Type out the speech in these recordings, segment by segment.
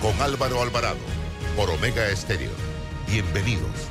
con Álvaro Alvarado por Omega Estéreo. Bienvenidos.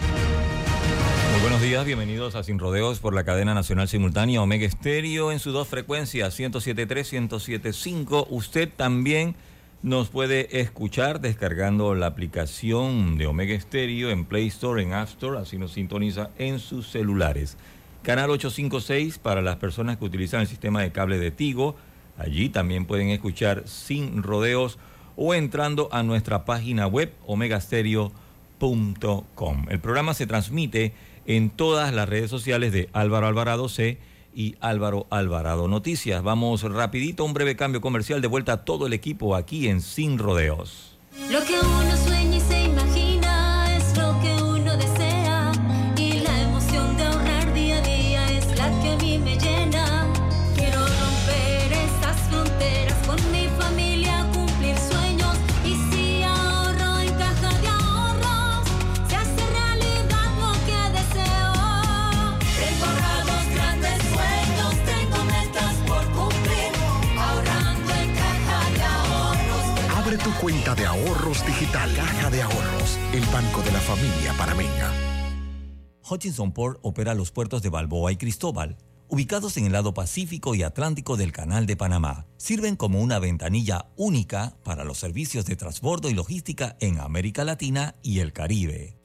Muy buenos días, bienvenidos a Sin Rodeos por la cadena nacional simultánea Omega Estéreo en sus dos frecuencias, 107.3, 107.5. Usted también nos puede escuchar descargando la aplicación de Omega Stereo en Play Store, en App Store, así nos sintoniza en sus celulares. Canal 856 para las personas que utilizan el sistema de cable de Tigo. Allí también pueden escuchar sin rodeos o entrando a nuestra página web omegastereo.com. El programa se transmite en todas las redes sociales de Álvaro Alvarado C y Álvaro Alvarado Noticias. Vamos rapidito, un breve cambio comercial de vuelta a todo el equipo aquí en Sin Rodeos. Lo que uno sueña digital. Caja de Ahorros, el banco de la familia panameña. Hutchinson Port opera los puertos de Balboa y Cristóbal, ubicados en el lado Pacífico y Atlántico del Canal de Panamá. Sirven como una ventanilla única para los servicios de transbordo y logística en América Latina y el Caribe.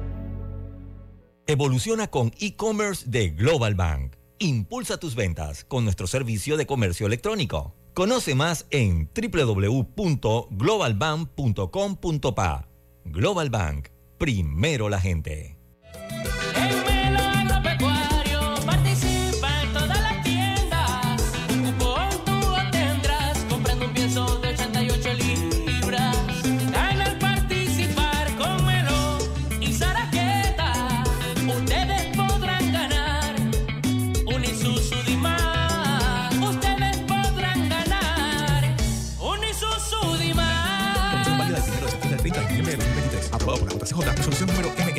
Evoluciona con e-commerce de Global Bank. Impulsa tus ventas con nuestro servicio de comercio electrónico. Conoce más en www.globalbank.com.pa. Global Bank, primero la gente.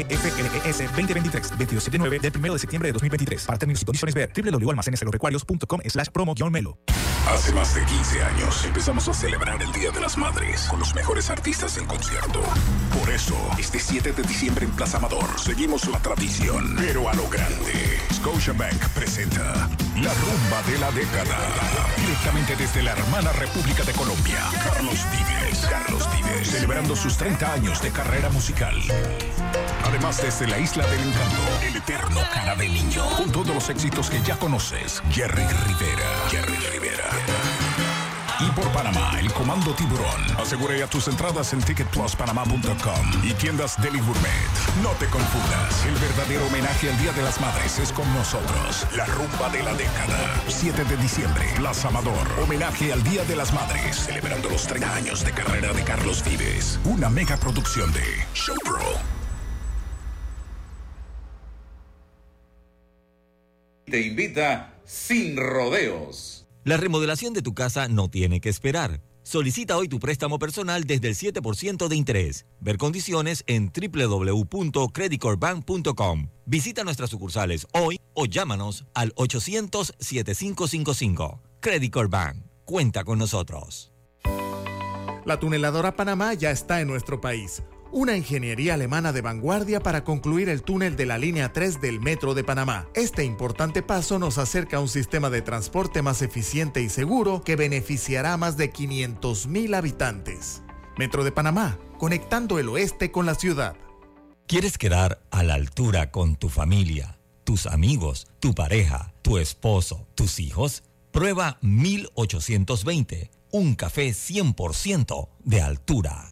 NEFLS 2023, 22 de 9 del 1 de septiembre de 2023. Para términos y condiciones ver www.almaceneselorecuarios.com slash promo melo. Hace más de 15 años empezamos a celebrar el Día de las Madres con los mejores artistas en concierto. Por eso, este 7 de diciembre en Plaza Amador seguimos la tradición, pero a lo grande. Scotiabank presenta La Rumba de la Década. Directamente desde la hermana República de Colombia, Carlos Vives. Carlos celebrando sus 30 años de carrera musical. Además, desde la Isla del Encanto, el eterno cara de niño. Con todos los éxitos que ya conoces, Jerry Rivera. Jerry Rivera. Por Panamá, el Comando Tiburón. Asegura ya tus entradas en ticketpluspanamá.com y tiendas Deli Gourmet. No te confundas, el verdadero homenaje al Día de las Madres es con nosotros. La rumba de la década. 7 de diciembre, Plaza Amador. Homenaje al Día de las Madres, celebrando los 30 años de carrera de Carlos Vives. Una mega producción de Showpro. Te invita sin rodeos. La remodelación de tu casa no tiene que esperar. Solicita hoy tu préstamo personal desde el 7% de interés. Ver condiciones en www.creditcorbank.com. Visita nuestras sucursales hoy o llámanos al 800-7555. Credit. Cuenta con nosotros. La tuneladora Panamá ya está en nuestro país. Una ingeniería alemana de vanguardia para concluir el túnel de la línea 3 del Metro de Panamá. Este importante paso nos acerca a un sistema de transporte más eficiente y seguro que beneficiará a más de 500 mil habitantes. Metro de Panamá, conectando el oeste con la ciudad. ¿Quieres quedar a la altura con tu familia, tus amigos, tu pareja, tu esposo, tus hijos? Prueba 1820, un café 100% de altura.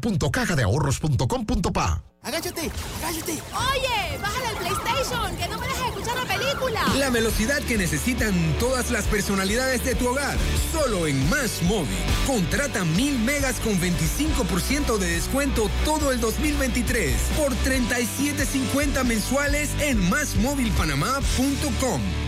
www.cajadeahorros.com.pa. Agáchate, agáchate. Oye, bájale el PlayStation, que no me dejes escuchar la película. La velocidad que necesitan todas las personalidades de tu hogar. Solo en Más Móvil. Contrata mil megas con 25% de descuento todo el 2023 por 37.50 mensuales en másmóvilpanamá.com.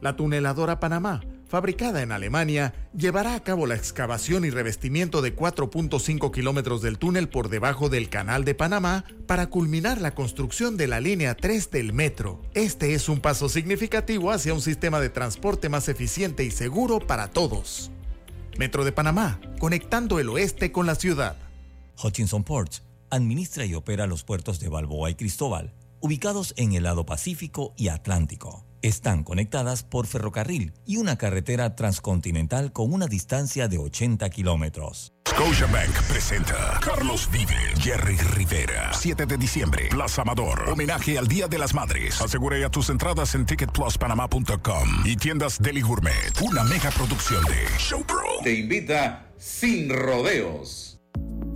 La tuneladora Panamá, fabricada en Alemania, llevará a cabo la excavación y revestimiento de 4.5 kilómetros del túnel por debajo del Canal de Panamá para culminar la construcción de la línea 3 del metro. Este es un paso significativo hacia un sistema de transporte más eficiente y seguro para todos. Metro de Panamá, conectando el oeste con la ciudad. Hutchinson Ports administra y opera los puertos de Balboa y Cristóbal, ubicados en el lado Pacífico y Atlántico. Están conectadas por ferrocarril y una carretera transcontinental con una distancia de 80 kilómetros. Scotiabank presenta Carlos Vive, Jerry Rivera. 7 de diciembre, Plaza Amador. Homenaje al Día de las Madres. Asegura ya tus entradas en ticketpluspanamá.com y tiendas Deli Gourmet. Una mega producción de Showpro. Te invita sin rodeos.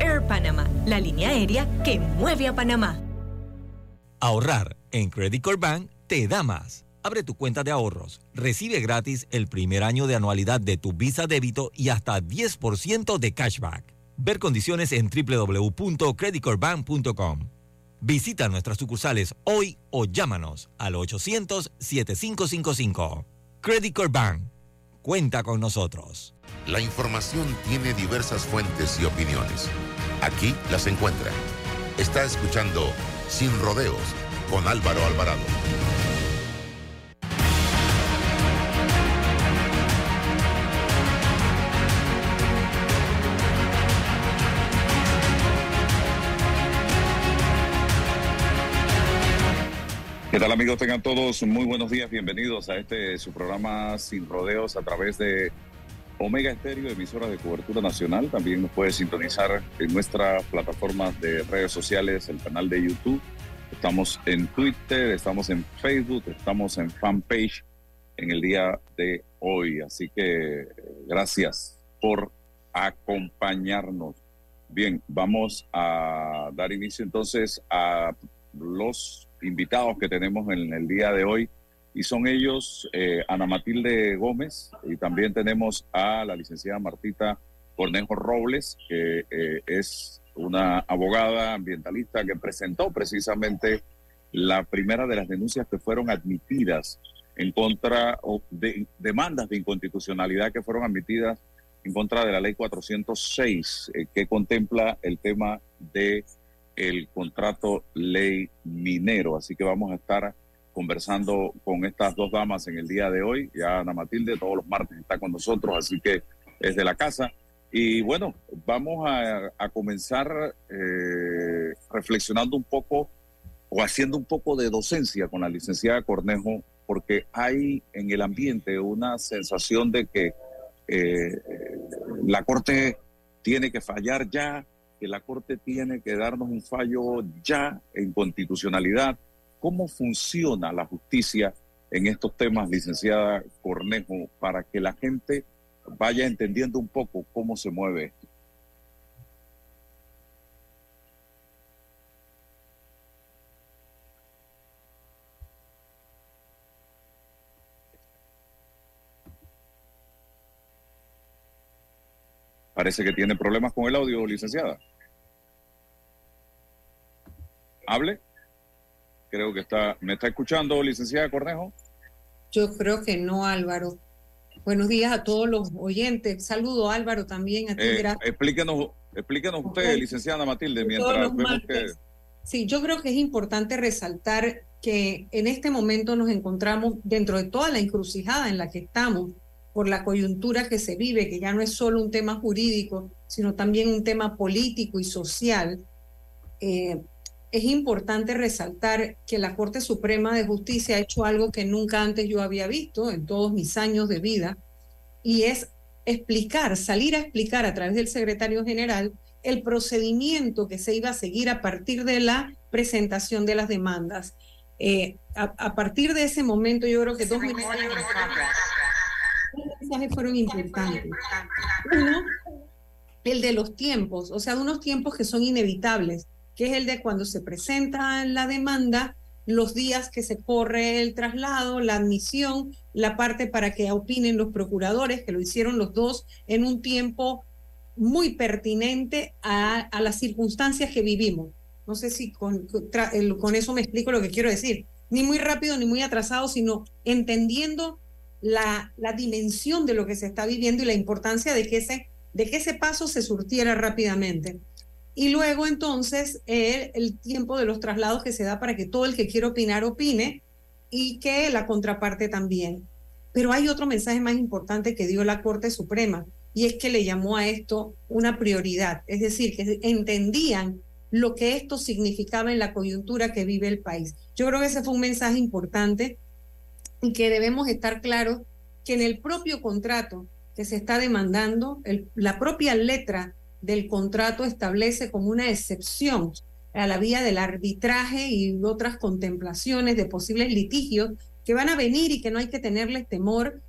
Air Panama, la línea aérea que mueve a Panamá. Ahorrar en Credit Core Bank te da más. Abre tu cuenta de ahorros, recibe gratis el primer año de anualidad de tu Visa débito y hasta 10% de cashback. Ver condiciones en www.creditcorebank.com. Visita nuestras sucursales hoy o llámanos al 800-7555. Credit Core Bank. Cuenta con nosotros. La información tiene diversas fuentes y opiniones. Aquí las encuentra. Está escuchando Sin Rodeos con Álvaro Alvarado. ¿Qué tal amigos? Tengan todos muy buenos días, bienvenidos a este su programa Sin Rodeos a través de Omega Estéreo, emisora de cobertura nacional. También nos puede sintonizar en nuestras plataformas de redes sociales, el canal de YouTube. Estamos en Twitter, estamos en Facebook, estamos en fanpage en el día de hoy. Así que gracias por acompañarnos. Bien, vamos a dar inicio entonces a los invitados que tenemos en el día de hoy y son ellos eh, Ana Matilde Gómez y también tenemos a la licenciada Martita Cornejo Robles, que eh, es una abogada ambientalista que presentó precisamente la primera de las denuncias que fueron admitidas en contra o de demandas de inconstitucionalidad que fueron admitidas en contra de la ley 406 eh, que contempla el tema de el contrato ley minero. Así que vamos a estar conversando con estas dos damas en el día de hoy. Ya Ana Matilde todos los martes está con nosotros, así que es de la casa. Y bueno, vamos a, comenzar eh, reflexionando un poco o haciendo un poco de docencia con la licenciada Cornejo, porque hay en el ambiente una sensación de que eh, la Corte tiene que fallar ya, que la Corte tiene que darnos un fallo ya en constitucionalidad. ¿Cómo funciona la justicia en estos temas, licenciada Cornejo, para que la gente vaya entendiendo un poco cómo se mueve esto? Parece que tiene problemas con el audio, licenciada. Hable. Creo que está, ¿me está escuchando, licenciada Cornejo? Yo creo que no, Álvaro. Buenos días a todos los oyentes. Saludo, Álvaro, también a ti. Eh, gracias. explíquenos, explíquenos usted, licenciada Matilde, mientras vemos que... Sí, yo creo que es importante resaltar que en este momento nos encontramos dentro de toda la encrucijada en la que estamos por la coyuntura que se vive, que ya no es solo un tema jurídico, sino también un tema político y social. Eh, es importante resaltar que la Corte Suprema de Justicia ha hecho algo que nunca antes yo había visto en todos mis años de vida, y es explicar, salir a explicar a través del secretario general el procedimiento que se iba a seguir a partir de la presentación de las demandas. Eh, a, a partir de ese momento, yo creo que dos dos fueron importantes. Uno, el de los tiempos, o sea, de unos tiempos que son inevitables, que es el de cuando se presenta la demanda, los días que se corre el traslado, la admisión, la parte para que opinen los procuradores, que lo hicieron los dos en un tiempo muy pertinente a, a las circunstancias que vivimos. No sé si con, con con eso me explico lo que quiero decir. Ni muy rápido ni muy atrasado, sino entendiendo la, dimensión de lo que se está viviendo y la importancia de que ese, de que ese paso se surtiera rápidamente. Y luego entonces el, el tiempo de los traslados que se da para que todo el que quiera opinar opine y que la contraparte también. Pero hay otro mensaje más importante que dio la Corte Suprema y es que le llamó a esto una prioridad, es decir, que entendían lo que esto significaba en la coyuntura que vive el país. Yo creo que ese fue un mensaje importante y que debemos estar claros que en el propio contrato que se está demandando, la propia letra del contrato establece como una excepción a la vía del arbitraje y otras contemplaciones de posibles litigios que van a venir y que no hay que tenerles temor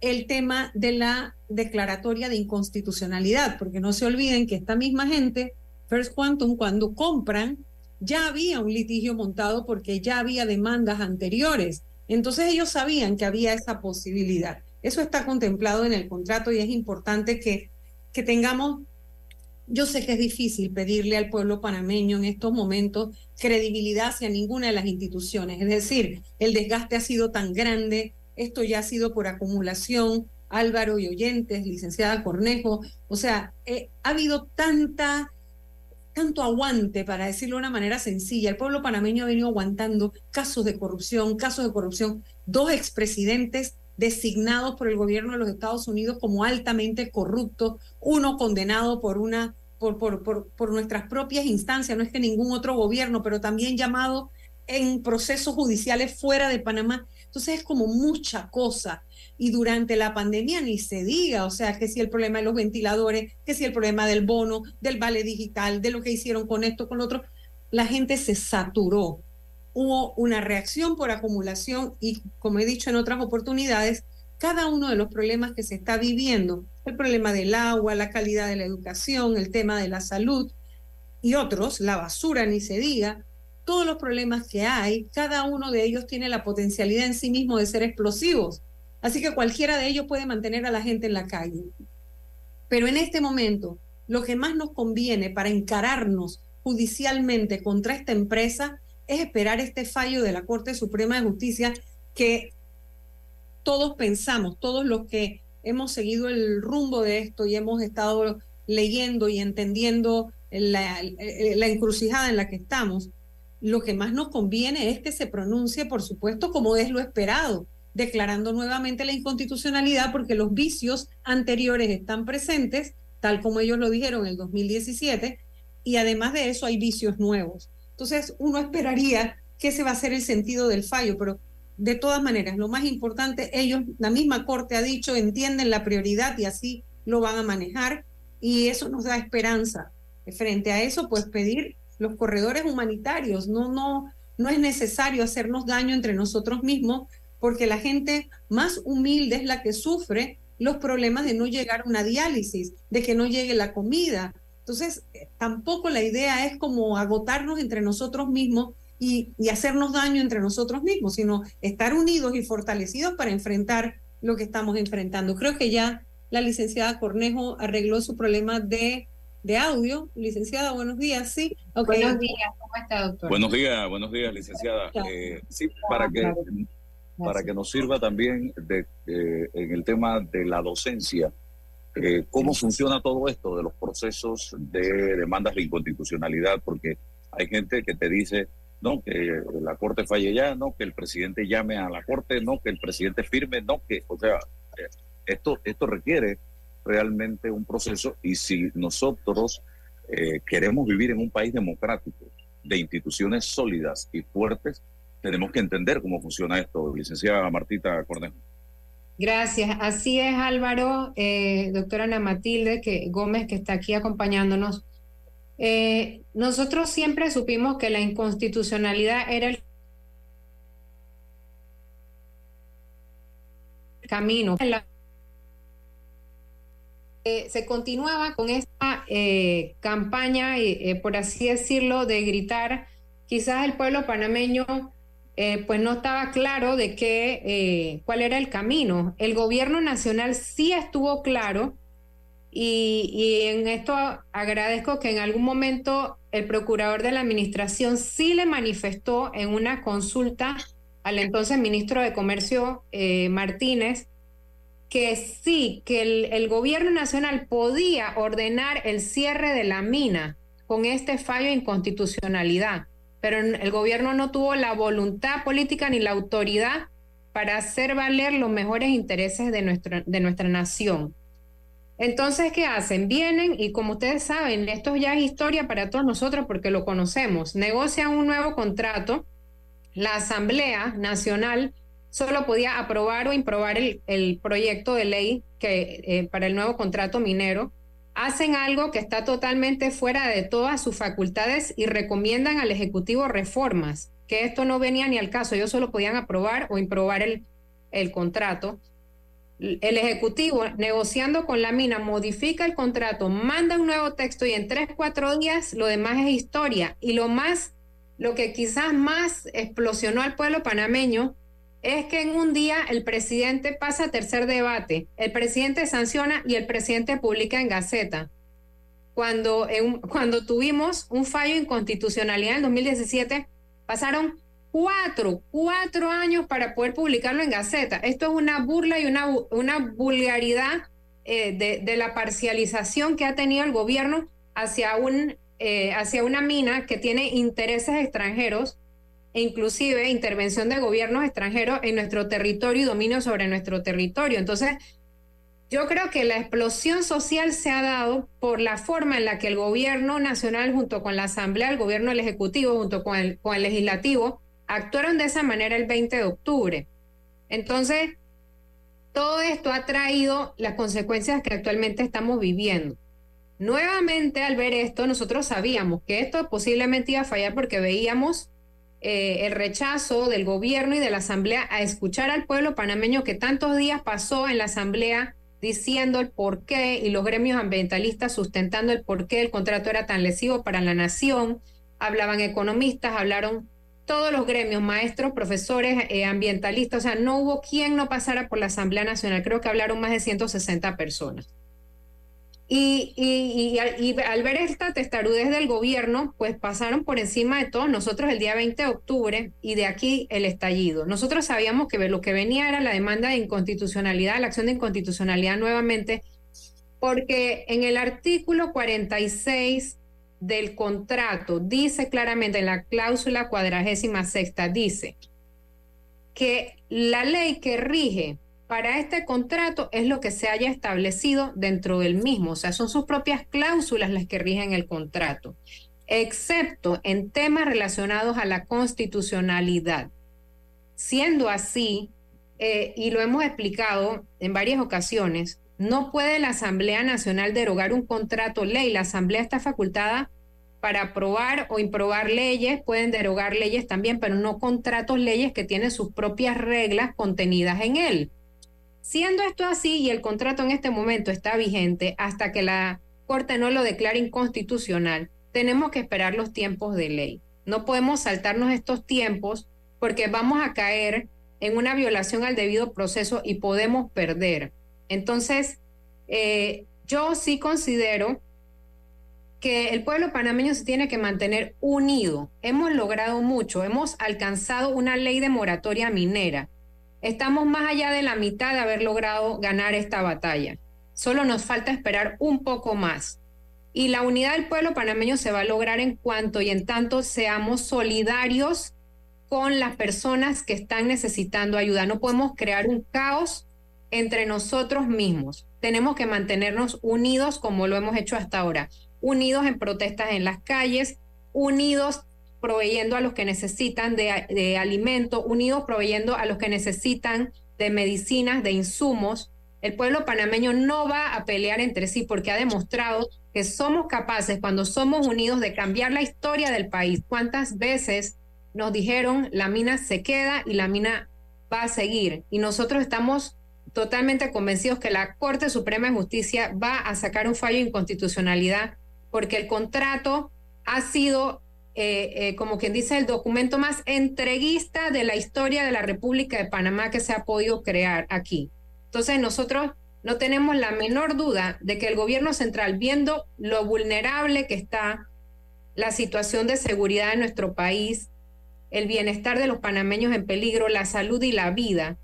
el tema de la declaratoria de inconstitucionalidad, porque no se olviden que esta misma gente, First Quantum, cuando compran, ya había un litigio montado porque ya había demandas anteriores. Entonces ellos sabían que había esa posibilidad. Eso está contemplado en el contrato y es importante que, que tengamos, yo sé que es difícil pedirle al pueblo panameño en estos momentos credibilidad hacia ninguna de las instituciones. Es decir, el desgaste ha sido tan grande, esto ya ha sido por acumulación, Álvaro y oyentes, licenciada Cornejo, o sea, eh, ha habido tanta tanto aguante, para decirlo de una manera sencilla. El pueblo panameño ha venido aguantando casos de corrupción, casos de corrupción, dos expresidentes designados por el gobierno de los Estados Unidos como altamente corruptos, uno condenado por una por, por, por, por nuestras propias instancias, no es que ningún otro gobierno, pero también llamado en procesos judiciales fuera de Panamá. Entonces es como mucha cosa. Y durante la pandemia ni se diga, o sea, que si el problema de los ventiladores, que si el problema del bono, del vale digital, de lo que hicieron con esto, con lo otro, la gente se saturó. Hubo una reacción por acumulación y, como he dicho en otras oportunidades, cada uno de los problemas que se está viviendo, el problema del agua, la calidad de la educación, el tema de la salud y otros, la basura ni se diga, todos los problemas que hay, cada uno de ellos tiene la potencialidad en sí mismo de ser explosivos. Así que cualquiera de ellos puede mantener a la gente en la calle. Pero en este momento, lo que más nos conviene para encararnos judicialmente contra esta empresa es esperar este fallo de la Corte Suprema de Justicia que todos pensamos, todos los que hemos seguido el rumbo de esto y hemos estado leyendo y entendiendo la, la encrucijada en la que estamos, lo que más nos conviene es que se pronuncie, por supuesto, como es lo esperado, declarando nuevamente la inconstitucionalidad porque los vicios anteriores están presentes, tal como ellos lo dijeron en el 2017, y además de eso hay vicios nuevos. Entonces, uno esperaría que ese va a ser el sentido del fallo, pero de todas maneras, lo más importante, ellos, la misma Corte ha dicho, entienden la prioridad y así lo van a manejar y eso nos da esperanza. Frente a eso, pues pedir los corredores humanitarios, no, no, no es necesario hacernos daño entre nosotros mismos porque la gente más humilde es la que sufre los problemas de no llegar a una diálisis, de que no llegue la comida. Entonces, eh, tampoco la idea es como agotarnos entre nosotros mismos y, y, hacernos daño entre nosotros mismos, sino estar unidos y fortalecidos para enfrentar lo que estamos enfrentando. Creo que ya la licenciada Cornejo arregló su problema de, de audio. Licenciada, buenos días. Sí, okay. Buenos días, ¿cómo está, doctor? Buenos días, buenos días, licenciada. Eh, sí, para que, para que nos sirva también de, eh, en el tema de la docencia. Eh, ¿Cómo funciona todo esto de los procesos de demandas de inconstitucionalidad? Porque hay gente que te dice, no, que la Corte falle ya, no, que el presidente llame a la Corte, no, que el presidente firme, no, que, o sea, eh, esto, esto requiere realmente un proceso y si nosotros eh, queremos vivir en un país democrático, de instituciones sólidas y fuertes, tenemos que entender cómo funciona esto, licenciada Martita Cornejo. Gracias. Así es, Álvaro, eh, doctora Ana Matilde que, Gómez, que está aquí acompañándonos. Eh, nosotros siempre supimos que la inconstitucionalidad era el camino. Eh, se continuaba con esta eh, campaña, eh, por así decirlo, de gritar, quizás el pueblo panameño pues no estaba claro de qué, cuál era el camino. El gobierno nacional sí estuvo claro y, en esto agradezco que en algún momento el procurador de la administración sí le manifestó en una consulta al entonces ministro de Comercio Martínez que sí, que el, el, gobierno nacional podía ordenar el cierre de la mina con este fallo de inconstitucionalidad, pero el gobierno no tuvo la voluntad política ni la autoridad para hacer valer los mejores intereses de, nuestro, de nuestra nación. Entonces, ¿qué hacen? Vienen y como ustedes saben, esto ya es historia para todos nosotros porque lo conocemos. Negocian un nuevo contrato. La Asamblea Nacional solo podía aprobar o improbar el, proyecto de ley que, eh, para el nuevo contrato minero. Hacen algo que está totalmente fuera de todas sus facultades y recomiendan al Ejecutivo reformas, que esto no venía ni al caso. Ellos solo podían aprobar o improbar el, el contrato el Ejecutivo, negociando con la mina, modifica el contrato, manda un nuevo texto y en tres, cuatro días lo demás es historia. Y lo más, lo que quizás más explosionó al pueblo panameño es que en un día el presidente pasa a tercer debate, el presidente sanciona y el presidente publica en Gaceta. Cuando, cuando tuvimos un fallo de inconstitucionalidad en 2017, pasaron cuatro, cuatro años para poder publicarlo en Gaceta. Esto es una burla y una, una vulgaridad eh, de, de, la parcialización que ha tenido el gobierno hacia, un, eh, hacia una mina que tiene intereses extranjeros e inclusive intervención de gobiernos extranjeros en nuestro territorio y dominio sobre nuestro territorio. Entonces, yo creo que la explosión social se ha dado por la forma en la que el gobierno nacional junto con la Asamblea, el gobierno del Ejecutivo junto con el, con el Legislativo, actuaron de esa manera el 20 de octubre. Entonces, todo esto ha traído las consecuencias que actualmente estamos viviendo. Nuevamente, al ver esto, nosotros sabíamos que esto posiblemente iba a fallar porque veíamos eh, el rechazo del gobierno y de la Asamblea a escuchar al pueblo panameño que tantos días pasó en la Asamblea diciendo el por qué y los gremios ambientalistas sustentando el por qué el contrato era tan lesivo para la nación. Hablaban economistas, hablaron todos los gremios, maestros, profesores, eh, ambientalistas, o sea, no hubo quien no pasara por la Asamblea Nacional, creo que hablaron más de 160 personas. Y, al ver esta testarudez del gobierno, pues pasaron por encima de todos nosotros el día 20 de octubre y de aquí el estallido. Nosotros sabíamos que lo que venía era la demanda de inconstitucionalidad, la acción de inconstitucionalidad nuevamente, porque en el artículo 46 del contrato dice claramente en la cláusula cuadragésima sexta, dice que la ley que rige para este contrato es lo que se haya establecido dentro del mismo, o sea, son sus propias cláusulas las que rigen el contrato, excepto en temas relacionados a la constitucionalidad. Siendo así, eh, y lo hemos explicado en varias ocasiones, no puede la Asamblea Nacional derogar un contrato ley. La Asamblea está facultada para aprobar o improbar leyes, pueden derogar leyes también, pero no contratos leyes que tienen sus propias reglas contenidas en él. Siendo esto así y el contrato en este momento está vigente hasta que la Corte no lo declare inconstitucional, tenemos que esperar los tiempos de ley. No podemos saltarnos estos tiempos porque vamos a caer en una violación al debido proceso y podemos perder. Entonces, eh, yo sí considero que el pueblo panameño se tiene que mantener unido. Hemos logrado mucho, hemos alcanzado una ley de moratoria minera. Estamos más allá de la mitad de haber logrado ganar esta batalla. Solo nos falta esperar un poco más. Y la unidad del pueblo panameño se va a lograr en cuanto y en tanto seamos solidarios con las personas que están necesitando ayuda. No podemos crear un caos entre nosotros mismos. Tenemos que mantenernos unidos como lo hemos hecho hasta ahora unidos en protestas en las calles, unidos proveyendo a los que necesitan de, de alimento, unidos proveyendo a los que necesitan de medicinas, de insumos. El pueblo panameño no va a pelear entre sí porque ha demostrado que somos capaces, cuando somos unidos, de cambiar la historia del país. ¿Cuántas veces nos dijeron la mina se queda y la mina va a seguir? Y nosotros estamos totalmente convencidos que la Corte Suprema de Justicia va a sacar un fallo de inconstitucionalidad porque el contrato ha sido, eh, eh, como quien dice, el documento más entreguista de la historia de la República de Panamá que se ha podido crear aquí. Entonces nosotros no tenemos la menor duda de que el gobierno central, viendo lo vulnerable que está la situación de seguridad en nuestro país, el bienestar de los panameños en peligro, la salud y la vida,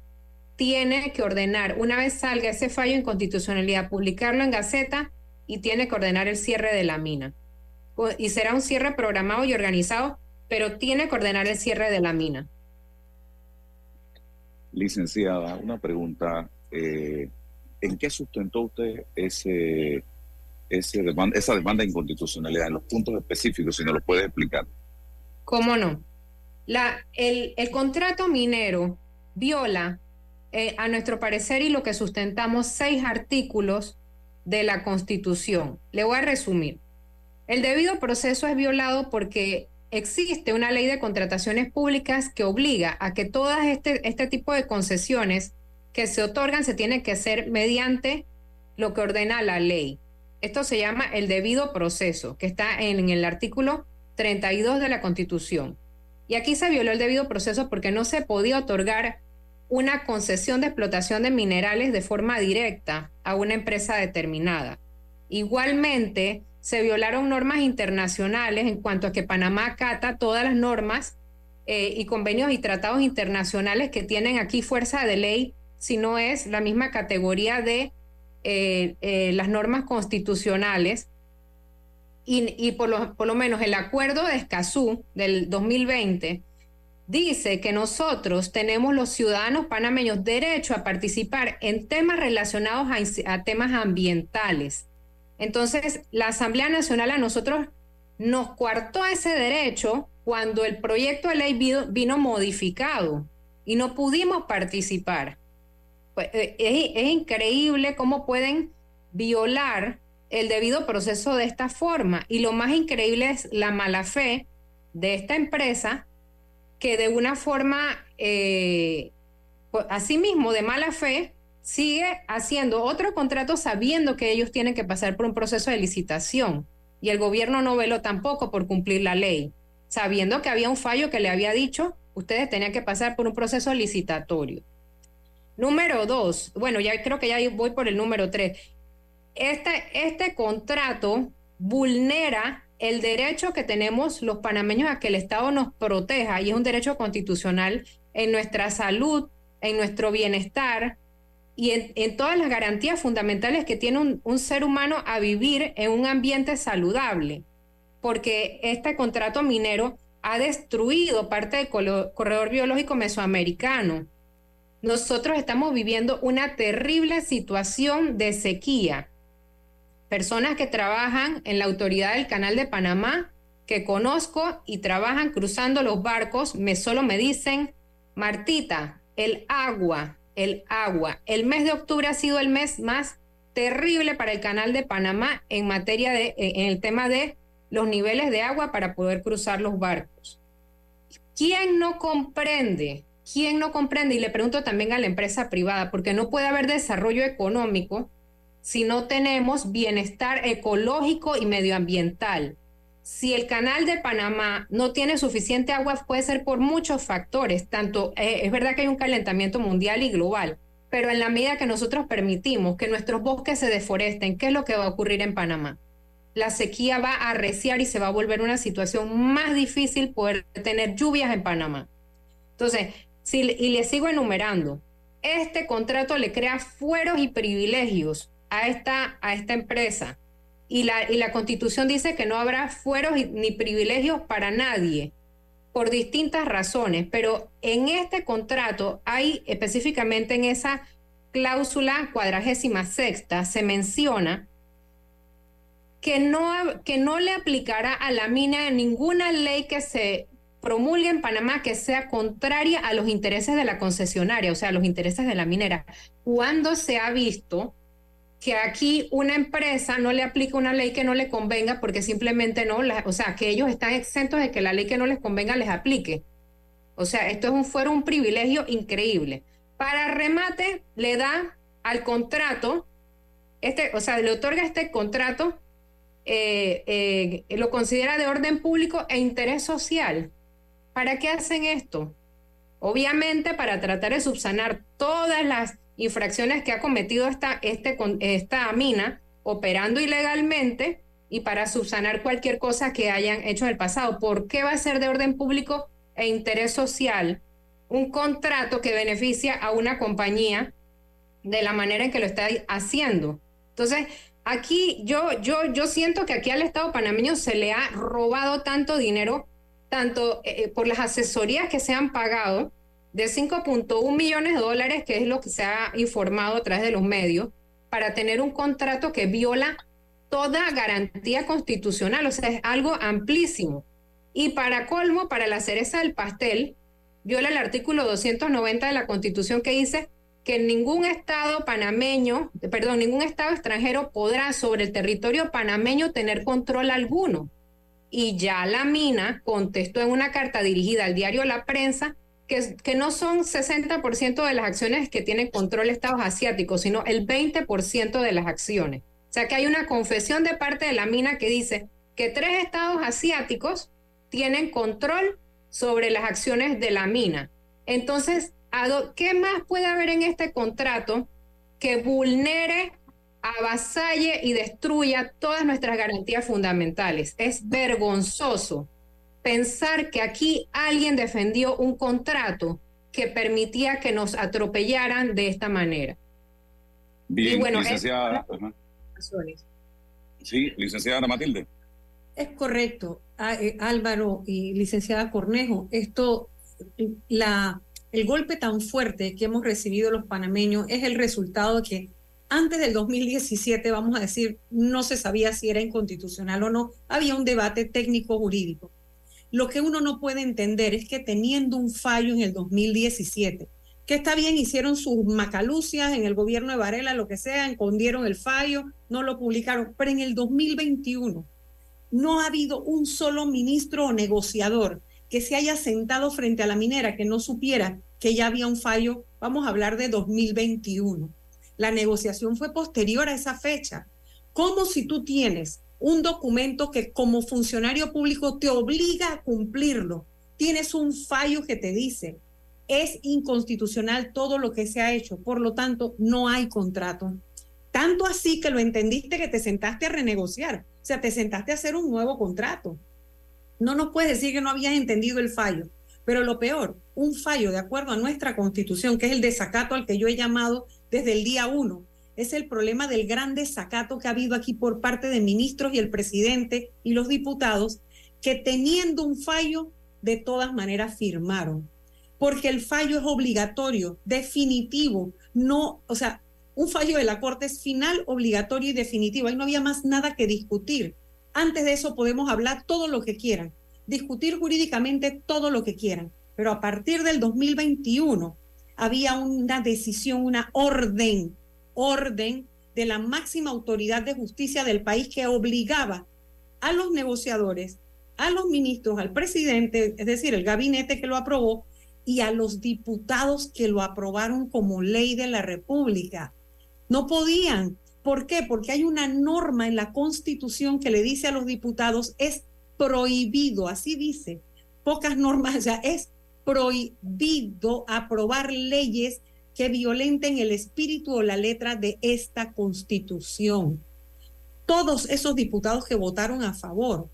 tiene que ordenar, una vez salga ese fallo en constitucionalidad, publicarlo en Gaceta y tiene que ordenar el cierre de la mina. Y será un cierre programado y organizado, pero tiene que ordenar el cierre de la mina. Licenciada, una pregunta. eh, ¿En qué sustentó usted ese, ese demanda, esa demanda de inconstitucionalidad? En los puntos específicos, si nos lo puede explicar. ¿Cómo no? La, el, el contrato minero viola, eh, a nuestro parecer y lo que sustentamos, seis artículos de la Constitución. Le voy a resumir. El debido proceso es violado porque existe una ley de contrataciones públicas que obliga a que todas este, este tipo de concesiones que se otorgan se tienen que hacer mediante lo que ordena la ley. Esto se llama el debido proceso, que está en, en el artículo 32 de la Constitución. Y aquí se violó el debido proceso porque no se podía otorgar una concesión de explotación de minerales de forma directa a una empresa determinada. Igualmente, se violaron normas internacionales en cuanto a que Panamá acata todas las normas eh, y convenios y tratados internacionales que tienen aquí fuerza de ley, si no es la misma categoría de eh, eh, las normas constitucionales. Y, por, lo, menos el acuerdo de Escazú del 2020 dice que nosotros tenemos los ciudadanos panameños derecho a participar en temas relacionados a, temas ambientales. Entonces, la Asamblea Nacional a nosotros nos coartó ese derecho cuando el proyecto de ley vino, modificado y no pudimos participar. Pues, es, es increíble cómo pueden violar el debido proceso de esta forma. Y lo más increíble es la mala fe de esta empresa que de una forma, eh, asimismo, de mala fe, sigue haciendo otro contrato sabiendo que ellos tienen que pasar por un proceso de licitación. Y el gobierno no veló tampoco por cumplir la ley, sabiendo que había un fallo que le había dicho, ustedes tenían que pasar por un proceso licitatorio. Número dos, bueno, ya creo que ya voy por el número tres. Este, este contrato vulnera el derecho que tenemos los panameños a que el Estado nos proteja, y es un derecho constitucional en nuestra salud, en nuestro bienestar y en, todas las garantías fundamentales que tiene un, un, ser humano a vivir en un ambiente saludable, porque este contrato minero ha destruido parte del corredor biológico mesoamericano. nosotros estamos viviendo una terrible situación de sequía. Personas que trabajan en la autoridad del Canal de Panamá, que conozco y trabajan cruzando los barcos, me solo me dicen, Martita, el agua, el agua. El mes de octubre ha sido el mes más terrible para el Canal de Panamá en materia de, en el tema de los niveles de agua para poder cruzar los barcos. ¿Quién no comprende? ¿Quién no comprende? Y le pregunto también a la empresa privada, porque no puede haber desarrollo económico si no tenemos bienestar ecológico y medioambiental. Si el canal de Panamá no tiene suficiente agua, puede ser por muchos factores. Tanto eh, es verdad que hay un calentamiento mundial y global, pero en la medida que nosotros permitimos que nuestros bosques se deforesten, ¿qué es lo que va a ocurrir en Panamá? La sequía va a arreciar y se va a volver una situación más difícil poder tener lluvias en Panamá. Entonces, si, y le sigo enumerando, este contrato le crea fueros y privilegios a esta, a esta empresa. Y la, constitución dice que no habrá fueros ni privilegios para nadie por distintas razones, pero en este contrato hay específicamente en esa cláusula cuadragésima sexta se menciona que no, que no le aplicará a la mina ninguna ley que se promulgue en Panamá que sea contraria a los intereses de la concesionaria, o sea, a los intereses de la minera. ¿Cuándo se ha visto que aquí una empresa no le aplica una ley que no le convenga porque simplemente no, o sea, que ellos están exentos de que la ley que no les convenga les aplique? O sea, esto es un fuera un privilegio increíble. Para remate, le da al contrato, este, o sea, le otorga este contrato, eh, eh, lo considera de orden público e interés social. ¿Para qué hacen esto? Obviamente para tratar de subsanar todas las infracciones que ha cometido esta, este, esta mina operando ilegalmente y para subsanar cualquier cosa que hayan hecho en el pasado. ¿Por qué va a ser de orden público e interés social un contrato que beneficia a una compañía de la manera en que lo está haciendo? Entonces, aquí yo, yo, yo siento que aquí al Estado panameño se le ha robado tanto dinero, tanto eh, por las asesorías que se han pagado, de 5.1 millones de dólares, que es lo que se ha informado a través de los medios, para tener un contrato que viola toda garantía constitucional, o sea, es algo amplísimo. Y para colmo, para la cereza del pastel, viola el artículo 290 de la Constitución que dice que ningún Estado panameño, perdón, ningún Estado extranjero podrá sobre el territorio panameño tener control alguno. Y ya la mina contestó en una carta dirigida al diario La Prensa que, no son 60% de las acciones que tienen control estados asiáticos, sino el 20% de las acciones. O sea que hay una confesión de parte de la mina que dice que tres estados asiáticos tienen control sobre las acciones de la mina. Entonces, ¿a do- ¿qué más puede haber en este contrato que vulnere, avasalle y destruya todas nuestras garantías fundamentales? Es vergonzoso pensar que aquí alguien defendió un contrato que permitía que nos atropellaran de esta manera. Bien, Y bueno, licenciada. es-. Sí, licenciada Ana Matilde. Es correcto, eh, Álvaro y licenciada Cornejo. Esto, la, el golpe tan fuerte que hemos recibido los panameños es el resultado de que antes del 2017, vamos a decir, no se sabía si era inconstitucional o no. Había un debate técnico jurídico. Lo que uno no puede entender es que teniendo un fallo en el 2017, que está bien, hicieron sus macalucias en el gobierno de Varela, lo que sea, escondieron el fallo, no lo publicaron, pero en el 2021 no ha habido un solo ministro o negociador que se haya sentado frente a la minera que no supiera que ya había un fallo, vamos a hablar de 2021. La negociación fue posterior a esa fecha. ¿Cómo si tú tienes un documento que como funcionario público te obliga a cumplirlo? Tienes un fallo que te dice, es inconstitucional todo lo que se ha hecho, por lo tanto, no hay contrato. Tanto así que lo entendiste que te sentaste a renegociar, o sea, te sentaste a hacer un nuevo contrato. No nos puedes decir que no habías entendido el fallo, pero lo peor, un fallo de acuerdo a nuestra constitución, que es el desacato al que yo he llamado desde el día uno, es el problema del gran desacato que ha habido aquí por parte de ministros y el presidente y los diputados, que teniendo un fallo, de todas maneras firmaron. porque el fallo es obligatorio, definitivo, no, o sea, un fallo de la Corte es final, obligatorio y definitivo. Ahí no había más nada que discutir. Antes de eso podemos hablar todo lo que quieran, discutir jurídicamente todo lo que quieran, pero a partir del 2021 había una decisión, una orden, orden de la máxima autoridad de justicia del país que obligaba a los negociadores, a los ministros, al presidente, es decir, el gabinete que lo aprobó, y a los diputados que lo aprobaron como ley de la República. No podían. ¿Por qué? Porque hay una norma en la Constitución que le dice a los diputados es prohibido, así dice, pocas normas, sea, es prohibido aprobar leyes que violenten el espíritu o la letra de esta Constitución. Todos esos diputados que votaron a favor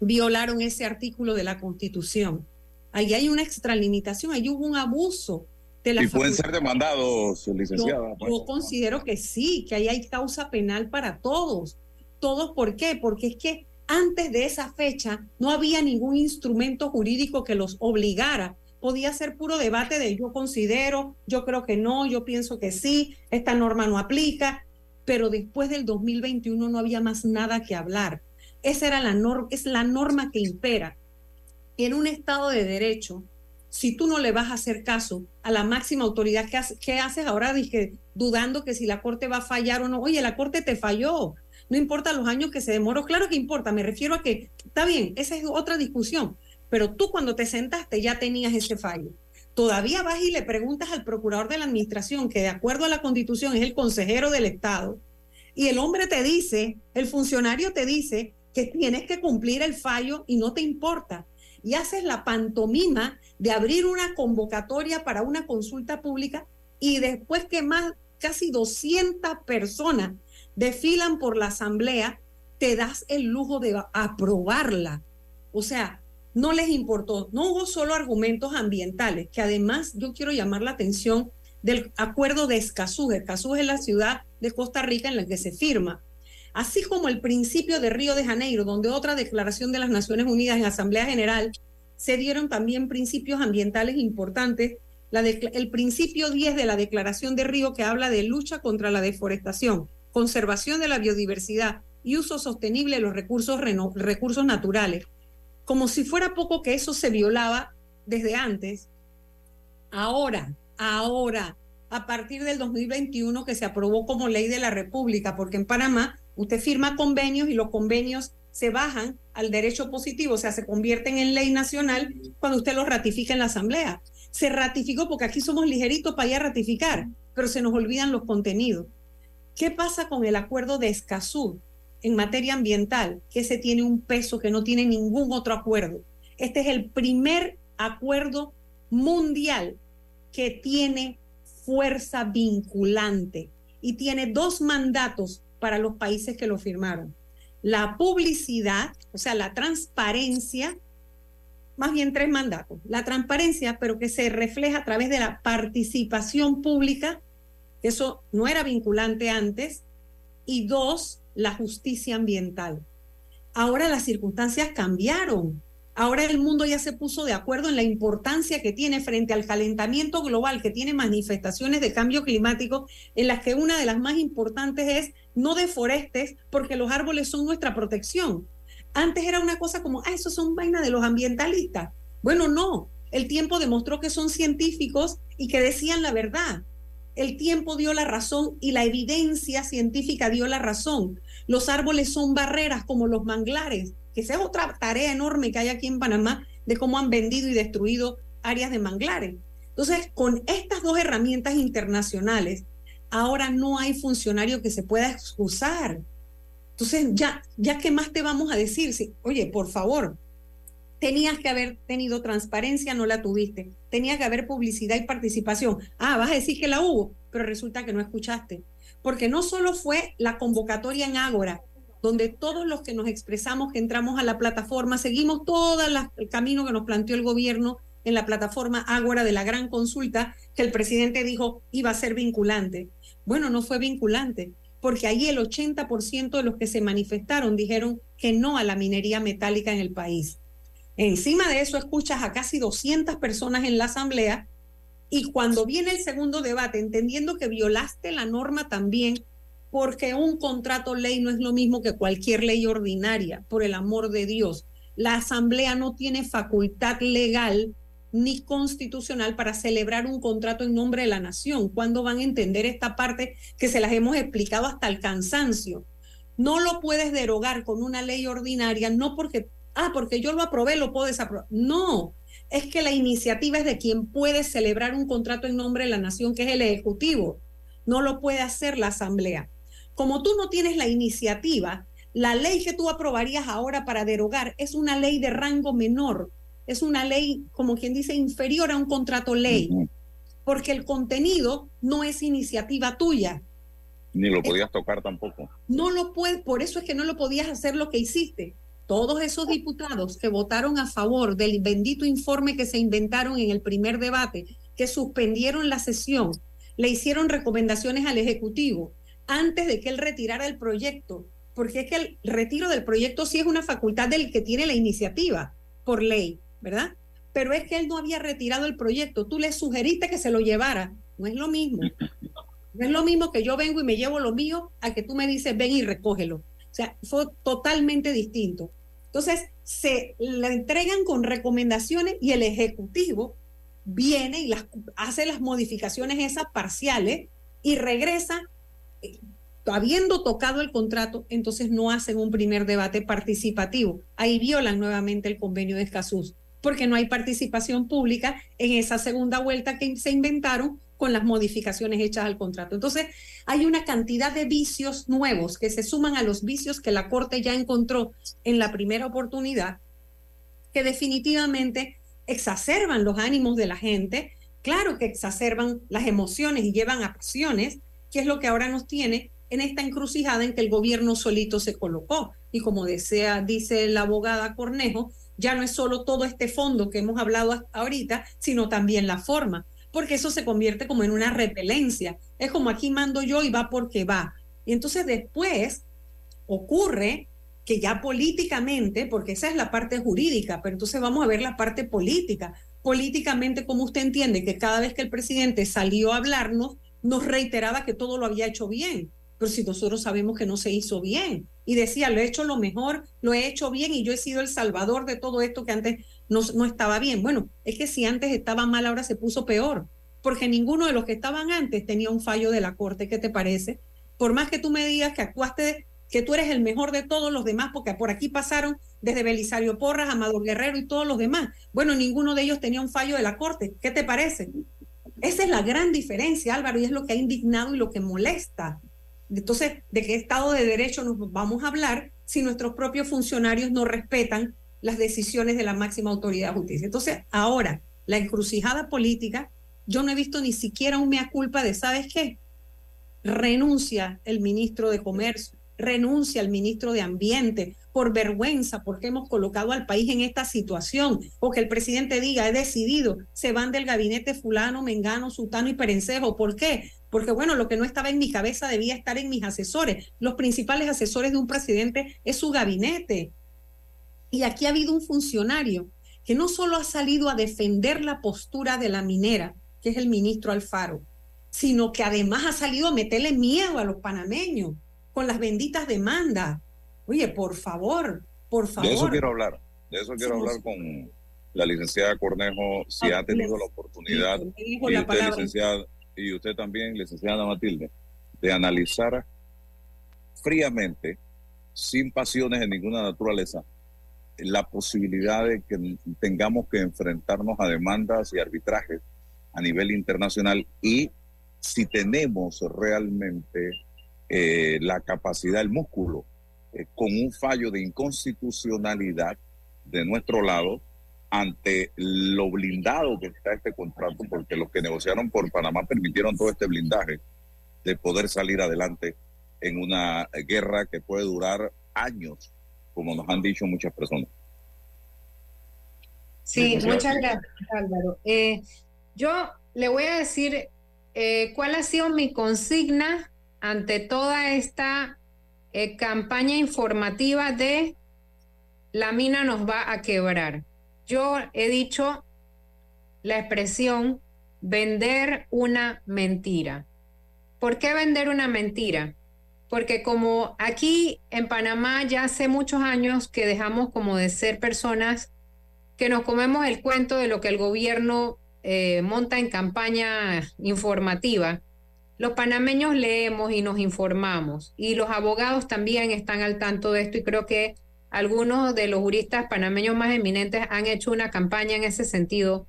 violaron ese artículo de la Constitución. Ahí hay una extralimitación, ahí hubo un abuso de la Y pueden facultad. ser demandados, licenciada. Yo, yo considero que sí, que ahí hay causa penal para todos. ¿Todos por qué? Porque es que antes de esa fecha no había ningún instrumento jurídico que los obligara. Podía ser puro debate de yo considero, yo creo que no, yo pienso que sí, esta norma no aplica, pero después del 2021 no había más nada que hablar. Esa era la norma, es la norma que impera. En un Estado de Derecho, si tú no le vas a hacer caso a la máxima autoridad, ¿qué, hace- qué haces ahora? Dije, dudando que si la Corte va a fallar o no. Oye, la Corte te falló. No importa los años que se demoró. Claro que importa. Me refiero a que, está bien, esa es otra discusión. Pero tú cuando te sentaste ya tenías ese fallo. Todavía vas y le preguntas al procurador de la administración, que de acuerdo a la constitución es el consejero del Estado, y el hombre te dice, el funcionario te dice que tienes que cumplir el fallo y no te importa. Y haces la pantomima de abrir una convocatoria para una consulta pública y después que más, casi 200 personas desfilan por la asamblea, te das el lujo de aprobarla. O sea, no les importó. No hubo solo argumentos ambientales, que además yo quiero llamar la atención del acuerdo de Escazú. Escazú es la ciudad de Costa Rica en la que se firma. Así como el principio de Río de Janeiro, donde otra declaración de las Naciones Unidas en Asamblea General, se dieron también principios ambientales importantes. El principio 10 de la Declaración de Río que habla de lucha contra la deforestación, conservación de la biodiversidad y uso sostenible de los recursos naturales. Como si fuera poco que eso se violaba desde antes, ahora, ahora, a partir del 2021 que se aprobó como ley de la República, porque en Panamá usted firma convenios y los convenios se bajan al derecho positivo, o sea, se convierten en ley nacional cuando usted los ratifica en la Asamblea. Se ratificó porque aquí somos ligeritos para ir a ratificar, pero se nos olvidan los contenidos. ¿Qué pasa con el acuerdo de Escazú en materia ambiental? Que ese tiene un peso que no tiene ningún otro acuerdo. Este es el primer acuerdo mundial que tiene fuerza vinculante y tiene dos mandatos para los países que lo firmaron. La publicidad, o sea, la transparencia, más bien tres mandatos. La transparencia, pero que se refleja a través de la participación pública, eso no era vinculante antes, y dos, la justicia ambiental. Ahora las circunstancias cambiaron. Ahora el mundo ya se puso de acuerdo en la importancia que tiene frente al calentamiento global, que tiene manifestaciones de cambio climático, en las que una de las más importantes es no deforestes porque los árboles son nuestra protección. Antes era una cosa como, ah, eso son vainas de los ambientalistas. Bueno, no. El tiempo demostró que son científicos y que decían la verdad. El tiempo dio la razón y la evidencia científica dio la razón. Los árboles son barreras como los manglares, que esa es otra tarea enorme que hay aquí en Panamá de cómo han vendido y destruido áreas de manglares. Entonces, con estas dos herramientas internacionales, ahora no hay funcionario que se pueda excusar. Entonces, ya, ya qué más te vamos a decir? Oye, por favor, tenías que haber tenido transparencia, no la tuviste. Tenía que haber publicidad y participación. Ah, vas a decir que la hubo, pero resulta que no escuchaste. Porque no solo fue la convocatoria en Ágora, donde todos los que nos expresamos, que entramos a la plataforma, seguimos todo el camino que nos planteó el gobierno en la plataforma Ágora de la gran consulta, que el presidente dijo iba a ser vinculante. Bueno, no fue vinculante, porque ahí el 80% de los que se manifestaron dijeron que no a la minería metálica en el país. Encima de eso escuchas a casi 200 personas en la asamblea y cuando viene el segundo debate, entendiendo que violaste la norma también, porque un contrato ley no es lo mismo que cualquier ley ordinaria, por el amor de Dios. La asamblea no tiene facultad legal ni constitucional para celebrar un contrato en nombre de la nación. ¿Cuándo van a entender esta parte que se las hemos explicado hasta el cansancio? No lo puedes derogar con una ley ordinaria, no porque, ah, porque yo lo aprobé, lo puedo desaprobar. No, es que la iniciativa es de quien puede celebrar un contrato en nombre de la nación, que es el Ejecutivo. No lo puede hacer la Asamblea. Como tú no tienes la iniciativa, la ley que tú aprobarías ahora para derogar es una ley de rango menor, es una ley, como quien dice, inferior a un contrato ley, porque el contenido no es iniciativa tuya. Ni lo podías tocar tampoco. No lo puedes, por eso es que no lo podías hacer lo que hiciste. Todos esos diputados que votaron a favor del bendito informe que se inventaron en el primer debate, que suspendieron la sesión, le hicieron recomendaciones al Ejecutivo antes de que él retirara el proyecto, porque es que el retiro del proyecto sí es una facultad del que tiene la iniciativa por ley, ¿verdad? Pero es que él no había retirado el proyecto, tú le sugeriste que se lo llevara, no es lo mismo. No es lo mismo que yo vengo y me llevo lo mío a que tú me dices ven y recógelo. O sea, fue totalmente distinto. Entonces, se le entregan con recomendaciones y el Ejecutivo viene y hace las modificaciones esas parciales y regresa eh, habiendo tocado el contrato, entonces no hacen un primer debate participativo. Ahí violan nuevamente el convenio de Escazú, porque no hay participación pública en esa segunda vuelta que se inventaron con las modificaciones hechas al contrato. Entonces, hay una cantidad de vicios nuevos que se suman a los vicios que la Corte ya encontró en la primera oportunidad, que definitivamente exacerban los ánimos de la gente, claro que exacerban las emociones y llevan a pasiones, que es lo que ahora nos tiene en esta encrucijada en que el gobierno solito se colocó. Y como desea, dice la abogada Cornejo, ya no es solo todo este fondo que hemos hablado ahorita, sino también la forma porque eso se convierte como en una repelencia. Es como aquí mando yo y va porque va. Y entonces después ocurre que ya políticamente, porque esa es la parte jurídica, pero entonces vamos a ver la parte política. Políticamente, como usted entiende que cada vez que el presidente salió a hablarnos, nos reiteraba que todo lo había hecho bien, pero si nosotros sabemos que no se hizo bien. Y decía, lo he hecho lo mejor, lo he hecho bien y yo he sido el salvador de todo esto que antes no, estaba bien. Bueno, es que si antes estaba mal, ahora se puso peor, porque ninguno de los que estaban antes tenía un fallo de la Corte. ¿Qué te parece? Por más que tú me digas que actuaste, que tú eres el mejor de todos los demás, porque por aquí pasaron desde Belisario Porras, Amador Guerrero y todos los demás. Bueno, ninguno de ellos tenía un fallo de la Corte. ¿Qué te parece? Esa es la gran diferencia, Álvaro, y es lo que ha indignado y lo que molesta. Entonces, ¿de qué Estado de Derecho nos vamos a hablar si nuestros propios funcionarios no respetan las decisiones de la máxima autoridad de justicia. Entonces, ahora, la encrucijada política, yo no he visto ni siquiera un mea culpa de, ¿sabes qué? Renuncia el ministro de Comercio, renuncia el ministro de Ambiente por vergüenza, porque hemos colocado al país en esta situación, o que el presidente diga, he decidido, se van del gabinete fulano, mengano, sultano y perencejo. ¿Por qué? Porque bueno, lo que no estaba en mi cabeza debía estar en mis asesores. Los principales asesores de un presidente es su gabinete. Y aquí ha habido un funcionario que no solo ha salido a defender la postura de la minera, que es el ministro Alfaro, sino que además ha salido a meterle miedo a los panameños con las benditas demandas. Oye, por favor, por favor. De eso quiero hablar, de eso quiero hablar con la licenciada Cornejo, si Ah, ha tenido la oportunidad, Sí, y la usted, licenciada, y usted también, licenciada Matilde, de analizar fríamente, sin pasiones de ninguna naturaleza, la posibilidad de que tengamos que enfrentarnos a demandas y arbitrajes a nivel internacional y si tenemos realmente eh, la capacidad, el músculo, eh, con un fallo de inconstitucionalidad de nuestro lado ante lo blindado que está este contrato, porque los que negociaron por Panamá permitieron todo este blindaje de poder salir adelante en una guerra que puede durar años, como nos han dicho muchas personas. Sí, muchas gracias, Álvaro. Eh, yo le voy a decir eh, cuál ha sido mi consigna ante toda esta eh, campaña informativa de la mina nos va a quebrar. yo he dicho la expresión vender una mentira. ¿Por qué vender una mentira? Porque como aquí en Panamá ya hace muchos años que dejamos como de ser personas que nos comemos el cuento de lo que el gobierno eh, monta en campaña informativa, los panameños leemos y nos informamos y los abogados también están al tanto de esto y creo que algunos de los juristas panameños más eminentes han hecho una campaña en ese sentido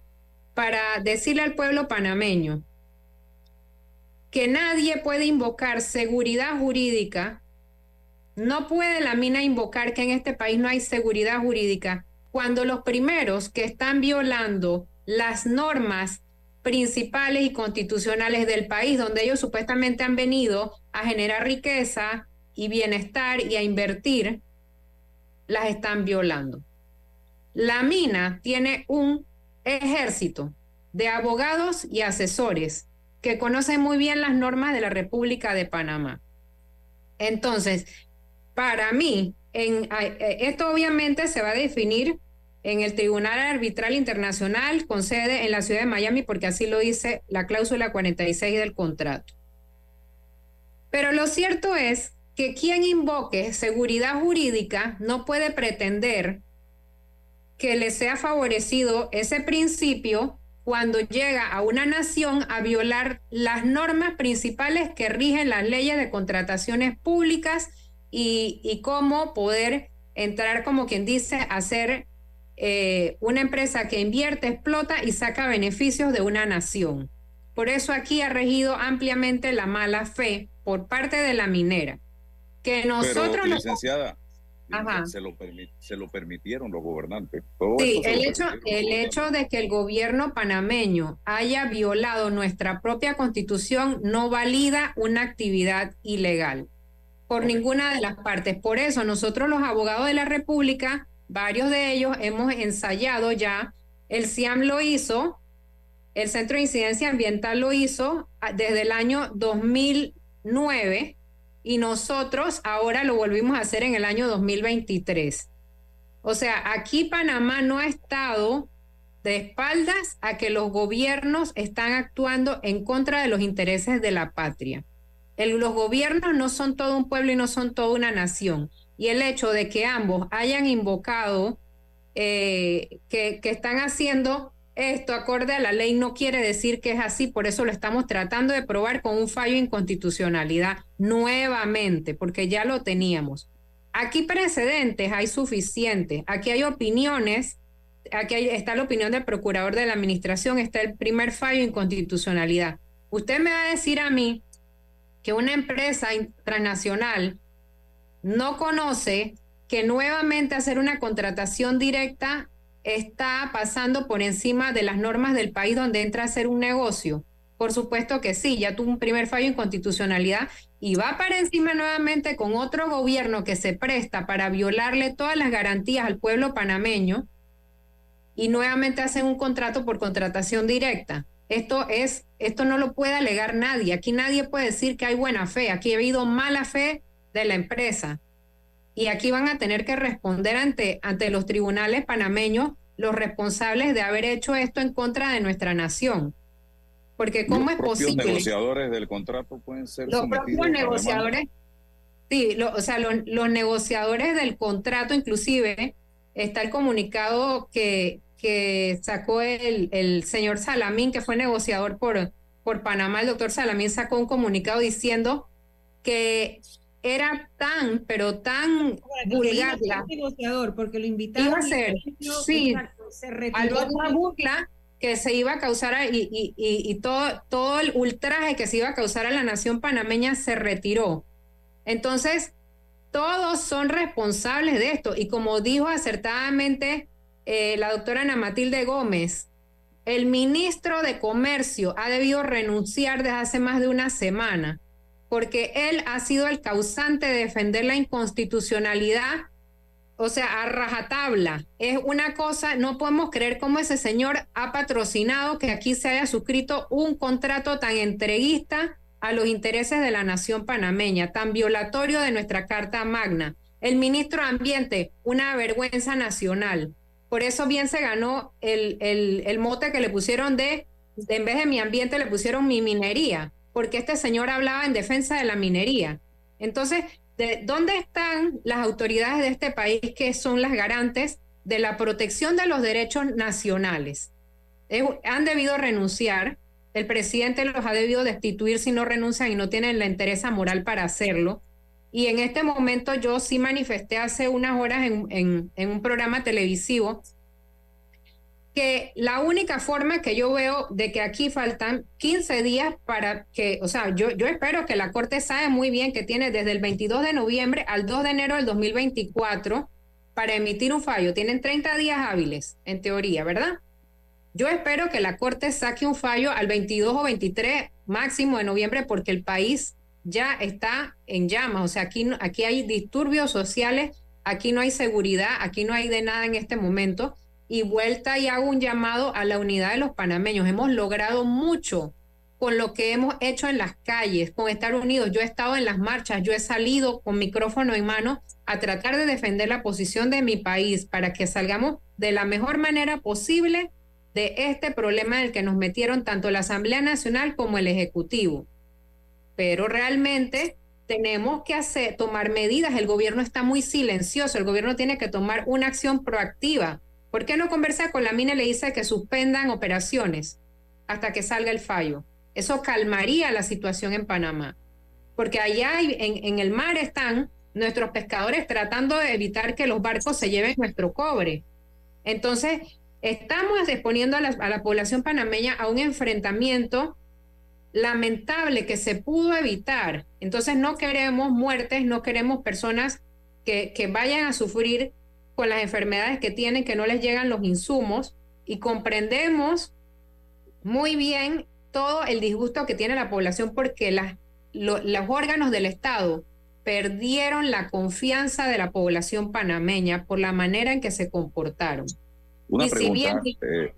para decirle al pueblo panameño que nadie puede invocar seguridad jurídica, no puede la mina invocar que en este país no hay seguridad jurídica, cuando los primeros que están violando las normas principales y constitucionales del país, donde ellos supuestamente han venido a generar riqueza y bienestar y a invertir, las están violando. La mina tiene un ejército de abogados y asesores que conocen muy bien las normas de la República de Panamá. Entonces, para mí, eh, esto obviamente se va a definir en el Tribunal Arbitral Internacional con sede en la ciudad de Miami, porque así lo dice la cláusula 46 del contrato. Pero lo cierto es que quien invoque seguridad jurídica no puede pretender que le sea favorecido ese principio cuando llega a una nación a violar las normas principales que rigen las leyes de contrataciones públicas y, y cómo poder entrar, como quien dice, a ser eh, una empresa que invierte, explota y saca beneficios de una nación. Por eso aquí ha regido ampliamente la mala fe por parte de la minera. Que nosotros... Pero, licenciada, Ajá. se lo, se lo permitieron los gobernantes. Sí, Todo el hecho, el hecho de que el gobierno panameño haya violado nuestra propia constitución no valida una actividad ilegal por ninguna de las partes. Por eso nosotros los abogados de la República, varios de ellos hemos ensayado ya, el CIAM lo hizo, el Centro de Incidencia Ambiental lo hizo ah, desde el año 2009 y nosotros ahora lo volvimos a hacer en el año 2023. O sea, aquí Panamá no ha estado de espaldas a que los gobiernos están actuando en contra de los intereses de la patria. Los gobiernos no son todo un pueblo y no son toda una nación. Y el hecho de que ambos hayan invocado eh, que, que están haciendo esto acorde a la ley no quiere decir que es así, por eso lo estamos tratando de probar con un fallo de inconstitucionalidad nuevamente, porque ya lo teníamos. Aquí precedentes hay suficientes, aquí hay opiniones, aquí está la opinión del procurador de la administración, está el primer fallo de inconstitucionalidad. Usted me va a decir a mí que una empresa transnacional no conoce que nuevamente hacer una contratación directa está pasando por encima de las normas del país donde entra a hacer un negocio. Por supuesto que sí, ya tuvo un primer fallo en constitucionalidad y va para encima nuevamente con otro gobierno que se presta para violarle todas las garantías al pueblo panameño y nuevamente hacen un contrato por contratación directa. Esto es, esto no lo puede alegar nadie. Aquí nadie puede decir que hay buena fe. Aquí ha habido mala fe de la empresa. Y aquí van a tener que responder ante, ante los tribunales panameños los responsables de haber hecho esto en contra de nuestra nación. Porque ¿cómo los es posible? negociadores del contrato pueden ser los propios negociadores, sí, lo- o sea, lo- los negociadores del contrato, inclusive, está el comunicado que, que sacó el, el señor Salamín, que fue negociador por, por Panamá, el doctor Salamín sacó un comunicado diciendo que era tan, pero tan vulgar la, negociador, porque lo invitaron. Iba a ser, no, sí, exacto, se una burla que se iba a causar a- y, y, y, y todo, todo el ultraje que se iba a causar a la nación panameña se retiró. Entonces, todos son responsables de esto. Y como dijo acertadamente eh, la doctora Ana Matilde Gómez, el ministro de Comercio ha debido renunciar desde hace más de una semana, porque él ha sido el causante de defender la inconstitucionalidad o sea, a rajatabla. Es una cosa, no podemos creer cómo ese señor ha patrocinado que aquí se haya suscrito un contrato tan entreguista a los intereses de la nación panameña, tan violatorio de nuestra Carta Magna. El ministro de Ambiente, una vergüenza nacional. Por eso bien se ganó el, el, el mote que le pusieron de, de, en vez de mi ambiente, le pusieron mi minería, porque este señor hablaba en defensa de la minería. Entonces, ¿de dónde están las autoridades de este país que son las garantes de la protección de los derechos nacionales? Han debido renunciar, el presidente los ha debido destituir si no renuncian y no tienen la interés moral para hacerlo. Y en este momento yo sí manifesté hace unas horas en, un programa televisivo que la única forma que yo veo de que aquí faltan 15 días para que, o sea, yo, yo espero que la Corte sabe muy bien que tiene desde el 22 de noviembre al 2 de enero del 2024 para emitir un fallo. Tienen 30 días hábiles, en teoría, ¿verdad? Yo espero que la Corte saque un fallo al 22 o 23 máximo de noviembre porque el país ya está en llamas. O sea, aquí, aquí hay disturbios sociales, aquí no hay seguridad, aquí no hay de nada en este momento. Y vuelta y hago un llamado a la unidad de los panameños. Hemos logrado mucho con lo que hemos hecho en las calles, con estar unidos. Yo he estado en las marchas, yo he salido con micrófono en mano a tratar de defender la posición de mi país para que salgamos de la mejor manera posible de este problema en el que nos metieron tanto la Asamblea Nacional como el Ejecutivo. Pero realmente tenemos que hacer, tomar medidas. El gobierno está muy silencioso, el gobierno tiene que tomar una acción proactiva. ¿Por qué no conversa con la mina y le dice que suspendan operaciones hasta que salga el fallo? Eso calmaría la situación en Panamá. Porque allá en, el mar están nuestros pescadores tratando de evitar que los barcos se lleven nuestro cobre. Entonces, estamos exponiendo a la, población panameña a un enfrentamiento lamentable que se pudo evitar. Entonces no queremos muertes, no queremos personas que vayan a sufrir con las enfermedades que tienen, que no les llegan los insumos y comprendemos muy bien todo el disgusto que tiene la población porque las, lo, los órganos del Estado perdieron la confianza de la población panameña por la manera en que se comportaron. Una Y si pregunta. bien- eh,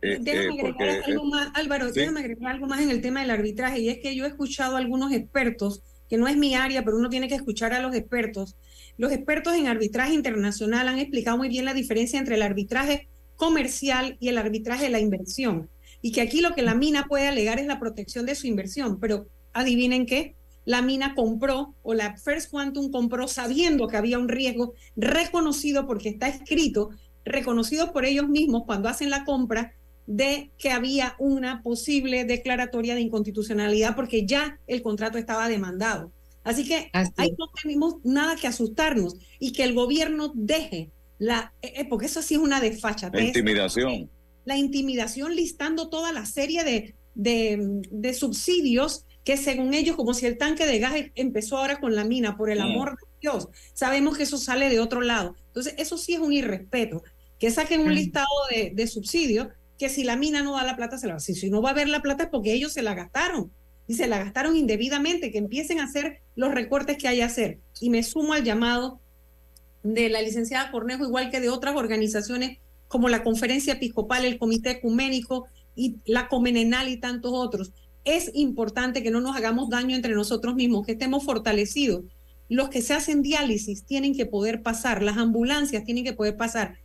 eh, Déjame eh, agregar porque, algo más, Álvaro, sí. déjame agregar algo más en el tema del arbitraje, y es que yo he escuchado a algunos expertos, que no es mi área, pero uno tiene que escuchar a los expertos. Los expertos en arbitraje internacional han explicado muy bien la diferencia entre el arbitraje comercial y el arbitraje de la inversión, y que aquí lo que la mina puede alegar es la protección de su inversión, pero adivinen qué, la mina compró o la First Quantum compró sabiendo que había un riesgo reconocido porque está escrito, reconocido por ellos mismos cuando hacen la compra de que había una posible declaratoria de inconstitucionalidad porque ya el contrato estaba demandado. Así que ahí no tenemos nada que asustarnos y que el gobierno deje la, eh, eh, porque eso sí es una la desfachatez intimidación. la intimidación listando toda la serie de, de, de subsidios que según ellos, como si el tanque de gas empezó ahora con la mina, por el Mm. amor de Dios, sabemos que eso sale de otro lado. Entonces, eso sí es un irrespeto, que saquen un Mm. listado de, de subsidios, que si la mina no da la plata, se la si, si no va a haber la plata es porque ellos se la gastaron y se la gastaron indebidamente, que empiecen a hacer los recortes que hay que hacer. Y me sumo al llamado de la licenciada Cornejo, igual que de otras organizaciones como la Conferencia Episcopal, el Comité Ecuménico y la Comenenal y tantos otros. Es importante que no nos hagamos daño entre nosotros mismos, que estemos fortalecidos. Los que se hacen diálisis tienen que poder pasar, las ambulancias tienen que poder pasar.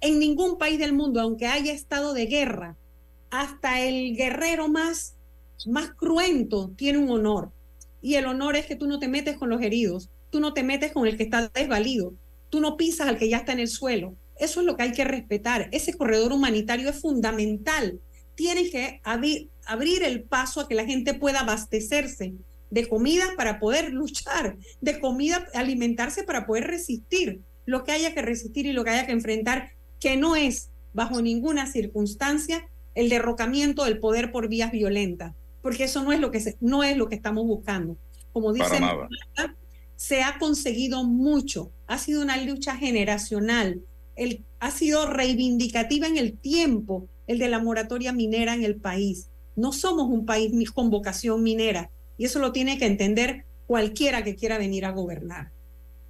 En ningún país del mundo, aunque haya estado de guerra, hasta el guerrero más, más cruento tiene un honor. Y el honor es que tú no te metes con los heridos, tú no te metes con el que está desvalido, tú no pisas al que ya está en el suelo. Eso es lo que hay que respetar. Ese corredor humanitario es fundamental. Tiene que abrir, abrir el paso a que la gente pueda abastecerse de comida para poder luchar, de comida, alimentarse para poder resistir lo que haya que resistir y lo que haya que enfrentar, que no es bajo ninguna circunstancia el derrocamiento del poder por vías violentas, porque eso no es lo que se- no es lo que estamos buscando. Como dice. Marta, se ha conseguido mucho, ha sido una lucha generacional, el, ha sido reivindicativa en el tiempo el de la moratoria minera en el país. No somos un país con vocación minera y eso lo tiene que entender cualquiera que quiera venir a gobernar.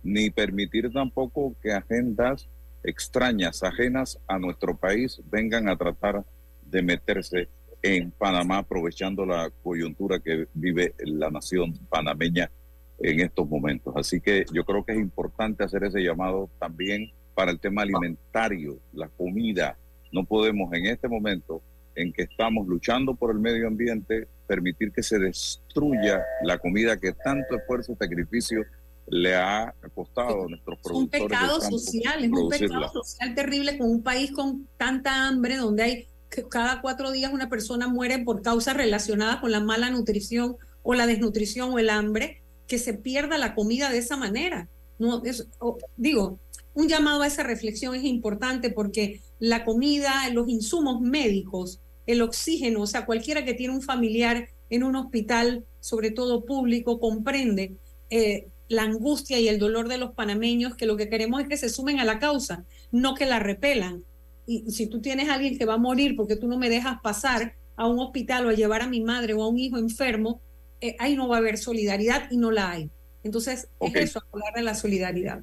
ni permitir tampoco que agendas extrañas, ajenas a nuestro país, vengan a tratar de meterse en Panamá, aprovechando la coyuntura que vive la nación panameña en estos momentos. Así que yo creo que es importante hacer ese llamado también para el tema alimentario, la comida. No podemos en este momento en que estamos luchando por el medio ambiente permitir que se destruya la comida que tanto esfuerzo y sacrificio le ha costado a nuestros Es un productores. pecado social, es un pecado social terrible con un país con tanta hambre, donde hay que cada cuatro días una persona muere por causas relacionadas con la mala nutrición o la desnutrición o el hambre, que se pierda la comida de esa manera. No, es- digo, un llamado a esa reflexión es importante porque la comida, los insumos médicos, el oxígeno, o sea, cualquiera que tiene un familiar en un hospital, sobre todo público, comprende eh, la angustia y el dolor de los panameños, que lo que queremos es que se sumen a la causa, no que la repelan. Y si tú tienes a alguien que va a morir porque tú no me dejas pasar a un hospital o a llevar a mi madre o a un hijo enfermo, eh, ahí no va a haber solidaridad y no la hay. Entonces, Ok. es eso, hablar de la solidaridad.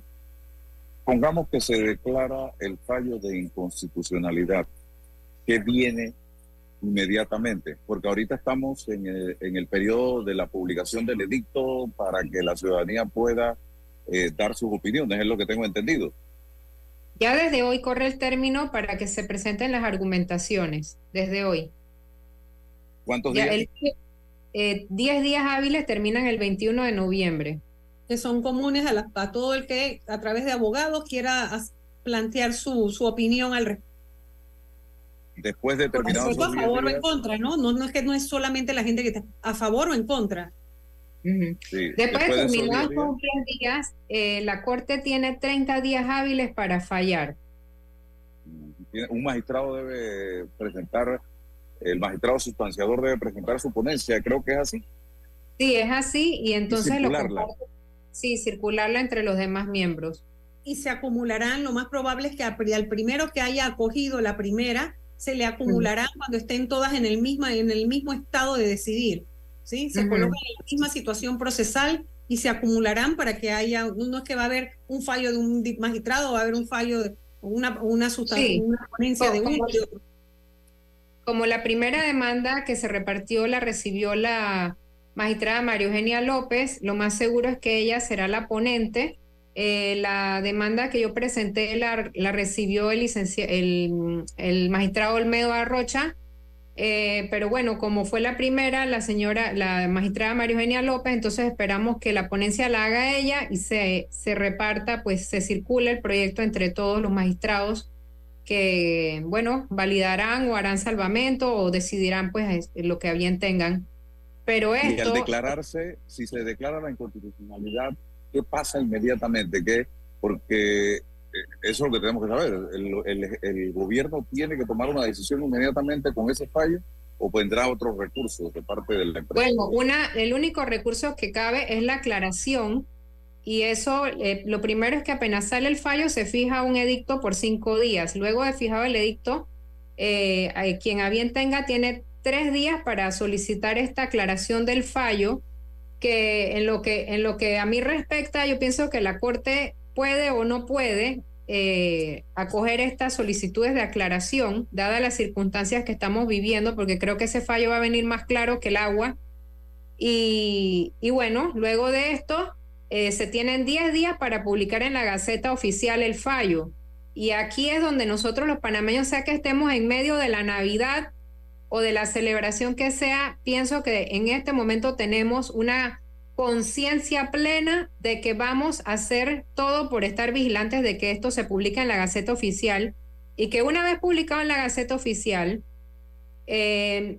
Pongamos que se declara el fallo de inconstitucionalidad que viene inmediatamente, porque ahorita estamos en el, en el periodo de la publicación del edicto para que la ciudadanía pueda eh, dar sus opiniones, es lo que tengo entendido. Ya desde hoy corre el término para que se presenten las argumentaciones, desde hoy. ¿Cuántos Ya días? el- eh, 10 días hábiles terminan el 21 de noviembre. Que son comunes a, la- a todo el que a través de abogados quiera plantear su, su opinión al respecto. Después de esos a favor o 10 en contra, ¿no? ¿no? No es que no es solamente la gente que está a favor o en contra. Sí, Después de esos 10 terminados días, esos 10 días, eh, la Corte tiene 30 días hábiles para fallar. un magistrado debe presentar, el magistrado sustanciador debe presentar su ponencia, creo que es así. Sí, es así, y entonces lo circularla. comparte- sí, circularla entre los demás miembros. y se acumularán, lo más probable es que al pri- al primero que haya acogido la primera, se le acumularán cuando estén todas en el, misma, en el mismo estado de decidir. ¿Sí? Se colocan en la misma situación procesal y se acumularán para que haya, no es que va a haber un fallo de un magistrado, va a haber un fallo de una, una, sustan- Sí. una ponencia de uno. Como- de otro. Como la primera demanda que se repartió la recibió la magistrada María Eugenia López, lo más seguro es que ella será la ponente. Eh, la demanda que yo presenté la, la recibió el, el, el magistrado Olmedo Arrocha, Eh, pero bueno, como fue la primera, la señora, la magistrada María Eugenia López, entonces esperamos que la ponencia la haga ella y se, se reparta, pues se circule el proyecto entre todos los magistrados que, bueno, validarán o harán salvamento o decidirán pues es- lo que a bien tengan. Pero Y al esto, declararse, si se declara la inconstitucionalidad, ¿qué pasa inmediatamente? ¿Qué? Porque eso es lo que tenemos que saber. El, gobierno tiene que tomar una decisión inmediatamente con ese fallo o vendrá otros recursos de parte de la empresa. Bueno, una, el único recurso que cabe es la aclaración y eso, eh, lo primero es que apenas sale el fallo se fija un edicto por cinco días. Luego de fijado el edicto, eh, eh, quien a bien tenga tiene tres días para solicitar esta aclaración del fallo, que en lo que, en lo que a mí respecta, yo pienso que la Corte puede o no puede eh, acoger estas solicitudes de aclaración, dadas las circunstancias que estamos viviendo, porque creo que ese fallo va a venir más claro que el agua. Y, y bueno, luego de esto, eh, se tienen 10 días para publicar en la Gaceta Oficial el fallo. Y aquí es donde nosotros los panameños, sea que estemos en medio de la Navidad o de la celebración que sea, pienso que en este momento tenemos una conciencia plena de que vamos a hacer todo por estar vigilantes de que esto se publique en la Gaceta Oficial y que una vez publicado en la Gaceta Oficial, eh,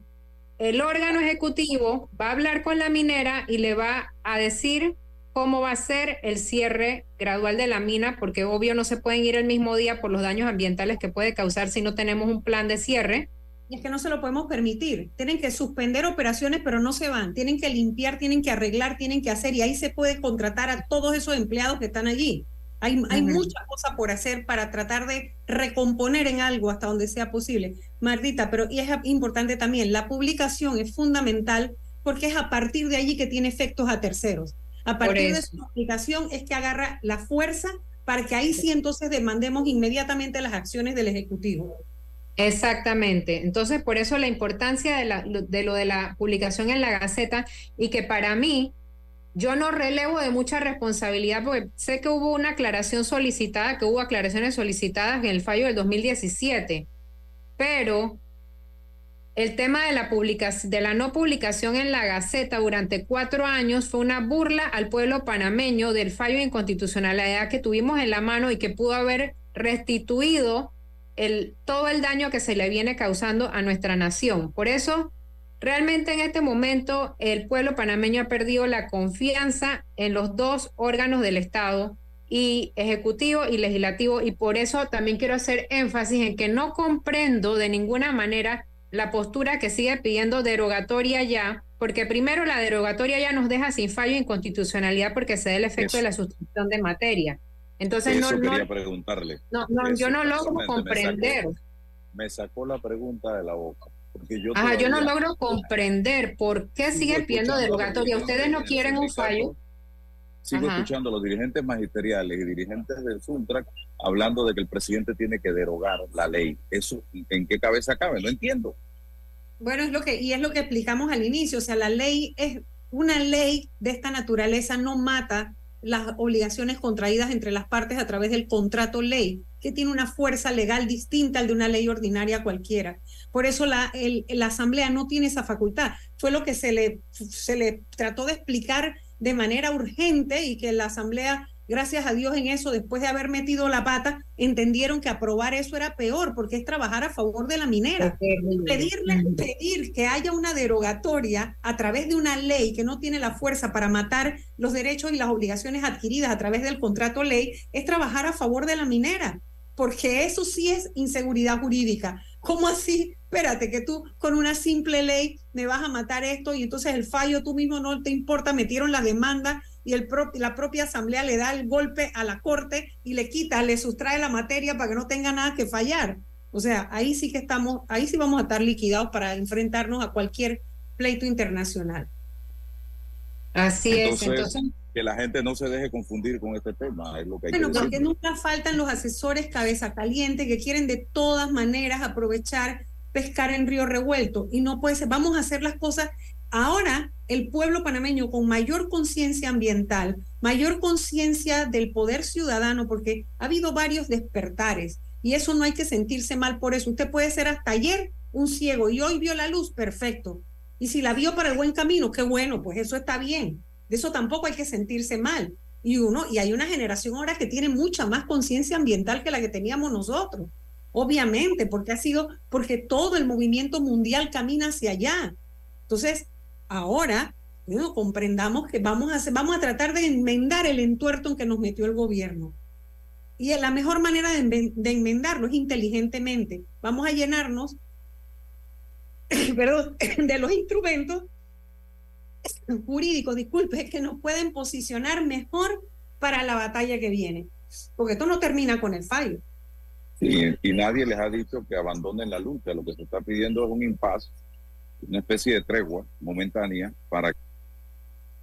el órgano ejecutivo va a hablar con la minera y le va a decir cómo va a ser el cierre gradual de la mina, porque obvio no se pueden ir el mismo día por los daños ambientales que puede causar si no tenemos un plan de cierre. Y es que no se lo podemos permitir. Tienen que suspender operaciones, pero no se van. Tienen que limpiar, tienen que arreglar, tienen que hacer. Y ahí se puede contratar a todos esos empleados que están allí. Hay, hay Ujú. mucha cosa por hacer para tratar de recomponer en algo hasta donde sea posible. Martita, pero y es importante también, la publicación es fundamental porque es a partir de allí que tiene efectos a terceros. A partir de su publicación es que agarra la fuerza para que ahí sí entonces demandemos inmediatamente las acciones del Ejecutivo. Exactamente. Entonces, por eso la importancia de, la, de lo de la publicación en la Gaceta y que para mí, yo no relevo de mucha responsabilidad porque sé que hubo una aclaración solicitada, que hubo aclaraciones solicitadas en el fallo del 2017, pero el tema de la, de la no publicación en la Gaceta durante cuatro años fue una burla al pueblo panameño del fallo de inconstitucionalidad que tuvimos en la mano y que pudo haber restituido el, todo el daño que se le viene causando a nuestra nación. Por eso, realmente en este momento el pueblo panameño ha perdido la confianza en los dos órganos del Estado, y ejecutivo y legislativo, y por eso también quiero hacer énfasis en que no comprendo de ninguna manera la postura que sigue pidiendo derogatoria ya, porque primero la derogatoria ya nos deja sin fallo en constitucionalidad porque se da el efecto de la sustitución de materia. Entonces Eso no, quería no, preguntarle. no, no, yo no logro me comprender. sacó- Me sacó, la pregunta de la boca. Porque yo Ajá, yo no logro comprender por qué sigue Sigo pidiendo derogatoria. Ustedes no quieren un fallo. Sigo Ajá. escuchando a los dirigentes magisteriales y dirigentes del Suntrac hablando de que el presidente tiene que derogar la ley. ¿Eso en qué cabeza cabe? No entiendo. Bueno, es lo que, y es lo que explicamos al inicio, o sea, la ley es, una ley de esta naturaleza no mata las obligaciones contraídas entre las partes a través del contrato ley, que tiene una fuerza legal distinta al de una ley ordinaria cualquiera. Por eso la, el- la Asamblea no tiene esa facultad. Fue lo que se le, se le trató de explicar de manera urgente y que la Asamblea, gracias a Dios en eso, después de haber metido la pata, entendieron que aprobar eso era peor porque es trabajar a favor de la minera. Pedirle, pedir que haya una derogatoria a través de una ley que no tiene la fuerza para matar los derechos y las obligaciones adquiridas a través del contrato ley es trabajar a favor de la minera, porque eso sí es inseguridad jurídica. ¿Cómo así? Espérate, que tú con una simple ley me vas a matar esto y entonces el fallo tú mismo no te importa, metieron la demanda y el pro- la propia asamblea le da el golpe a la corte y le quita, le sustrae la materia para que no tenga nada que fallar. O sea, ahí sí que estamos, ahí sí vamos a estar liquidados para enfrentarnos a cualquier pleito internacional. Así entonces, que la gente no se deje confundir con este tema, es lo que hay Bueno, que decir. porque nunca faltan los asesores cabeza caliente que quieren de todas maneras aprovechar, pescar en río revuelto. Y no puede ser, vamos a hacer las cosas. Ahora, el pueblo panameño con mayor conciencia ambiental, mayor conciencia del poder ciudadano, porque ha habido varios despertares y eso no hay que sentirse mal por eso. Usted puede ser hasta ayer un ciego y hoy vio la luz, perfecto. Y si la vio para el buen camino, qué bueno, pues eso está bien. De eso tampoco hay que sentirse mal. Y uno, y hay una generación ahora que tiene mucha más conciencia ambiental que la que teníamos nosotros. Obviamente, porque ha sido, porque todo el movimiento mundial camina hacia allá. Entonces, ahora, comprendamos que vamos a hacer, vamos a tratar de enmendar el entuerto en que nos metió el gobierno. Y la mejor manera de enmendarlo es inteligentemente. Vamos a llenarnos perdón, de los instrumentos jurídicos, disculpe, que nos pueden posicionar mejor para la batalla que viene. Porque esto no termina con el fallo. Y, y nadie les ha dicho que abandonen la lucha. Lo que se está pidiendo es un impasse, una especie de tregua momentánea para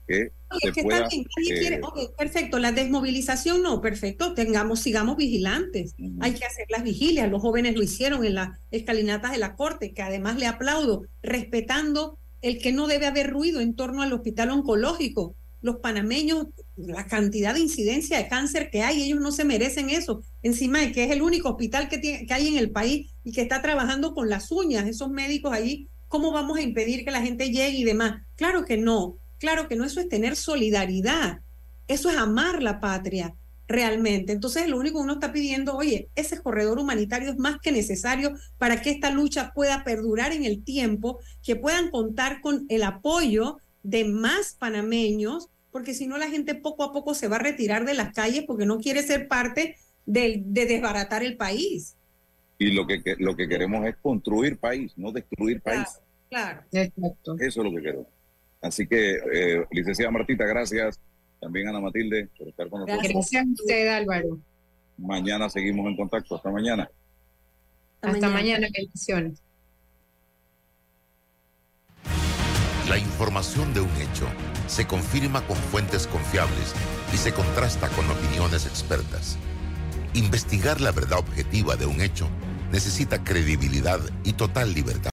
que Oye, se que pueda. está bien, eh, quiere- ok, perfecto, la desmovilización no, perfecto, tengamos, sigamos vigilantes. Hay que hacer las vigilias, los jóvenes lo hicieron en las escalinatas de la corte, que además le aplaudo, respetando el que no debe haber ruido en torno al hospital oncológico. Los panameños, la cantidad de incidencia de cáncer que hay, ellos no se merecen eso. Encima de que es el único hospital que, tiene, que hay en el país y que está trabajando con las uñas, esos médicos allí, ¿cómo vamos a impedir que la gente llegue y demás? Claro que no, claro que no, eso es tener solidaridad, eso es amar la patria realmente. Entonces, lo único que uno está pidiendo, oye, ese corredor humanitario es más que necesario para que esta lucha pueda perdurar en el tiempo, que puedan contar con el apoyo de más panameños, porque si no la gente poco a poco se va a retirar de las calles porque no quiere ser parte de, desbaratar el país. Y lo que, lo que queremos es construir país, no destruir país. Claro. Exacto. Eso es lo que queremos. Así que, eh, licenciada Martita, gracias. También Ana Matilde por estar con nosotros. Gracias a usted, Álvaro. Mañana seguimos en contacto. Hasta mañana. Hasta mañana, bendiciones. La información de un hecho se confirma con fuentes confiables y se contrasta con opiniones expertas. Investigar la verdad objetiva de un hecho necesita credibilidad y total libertad.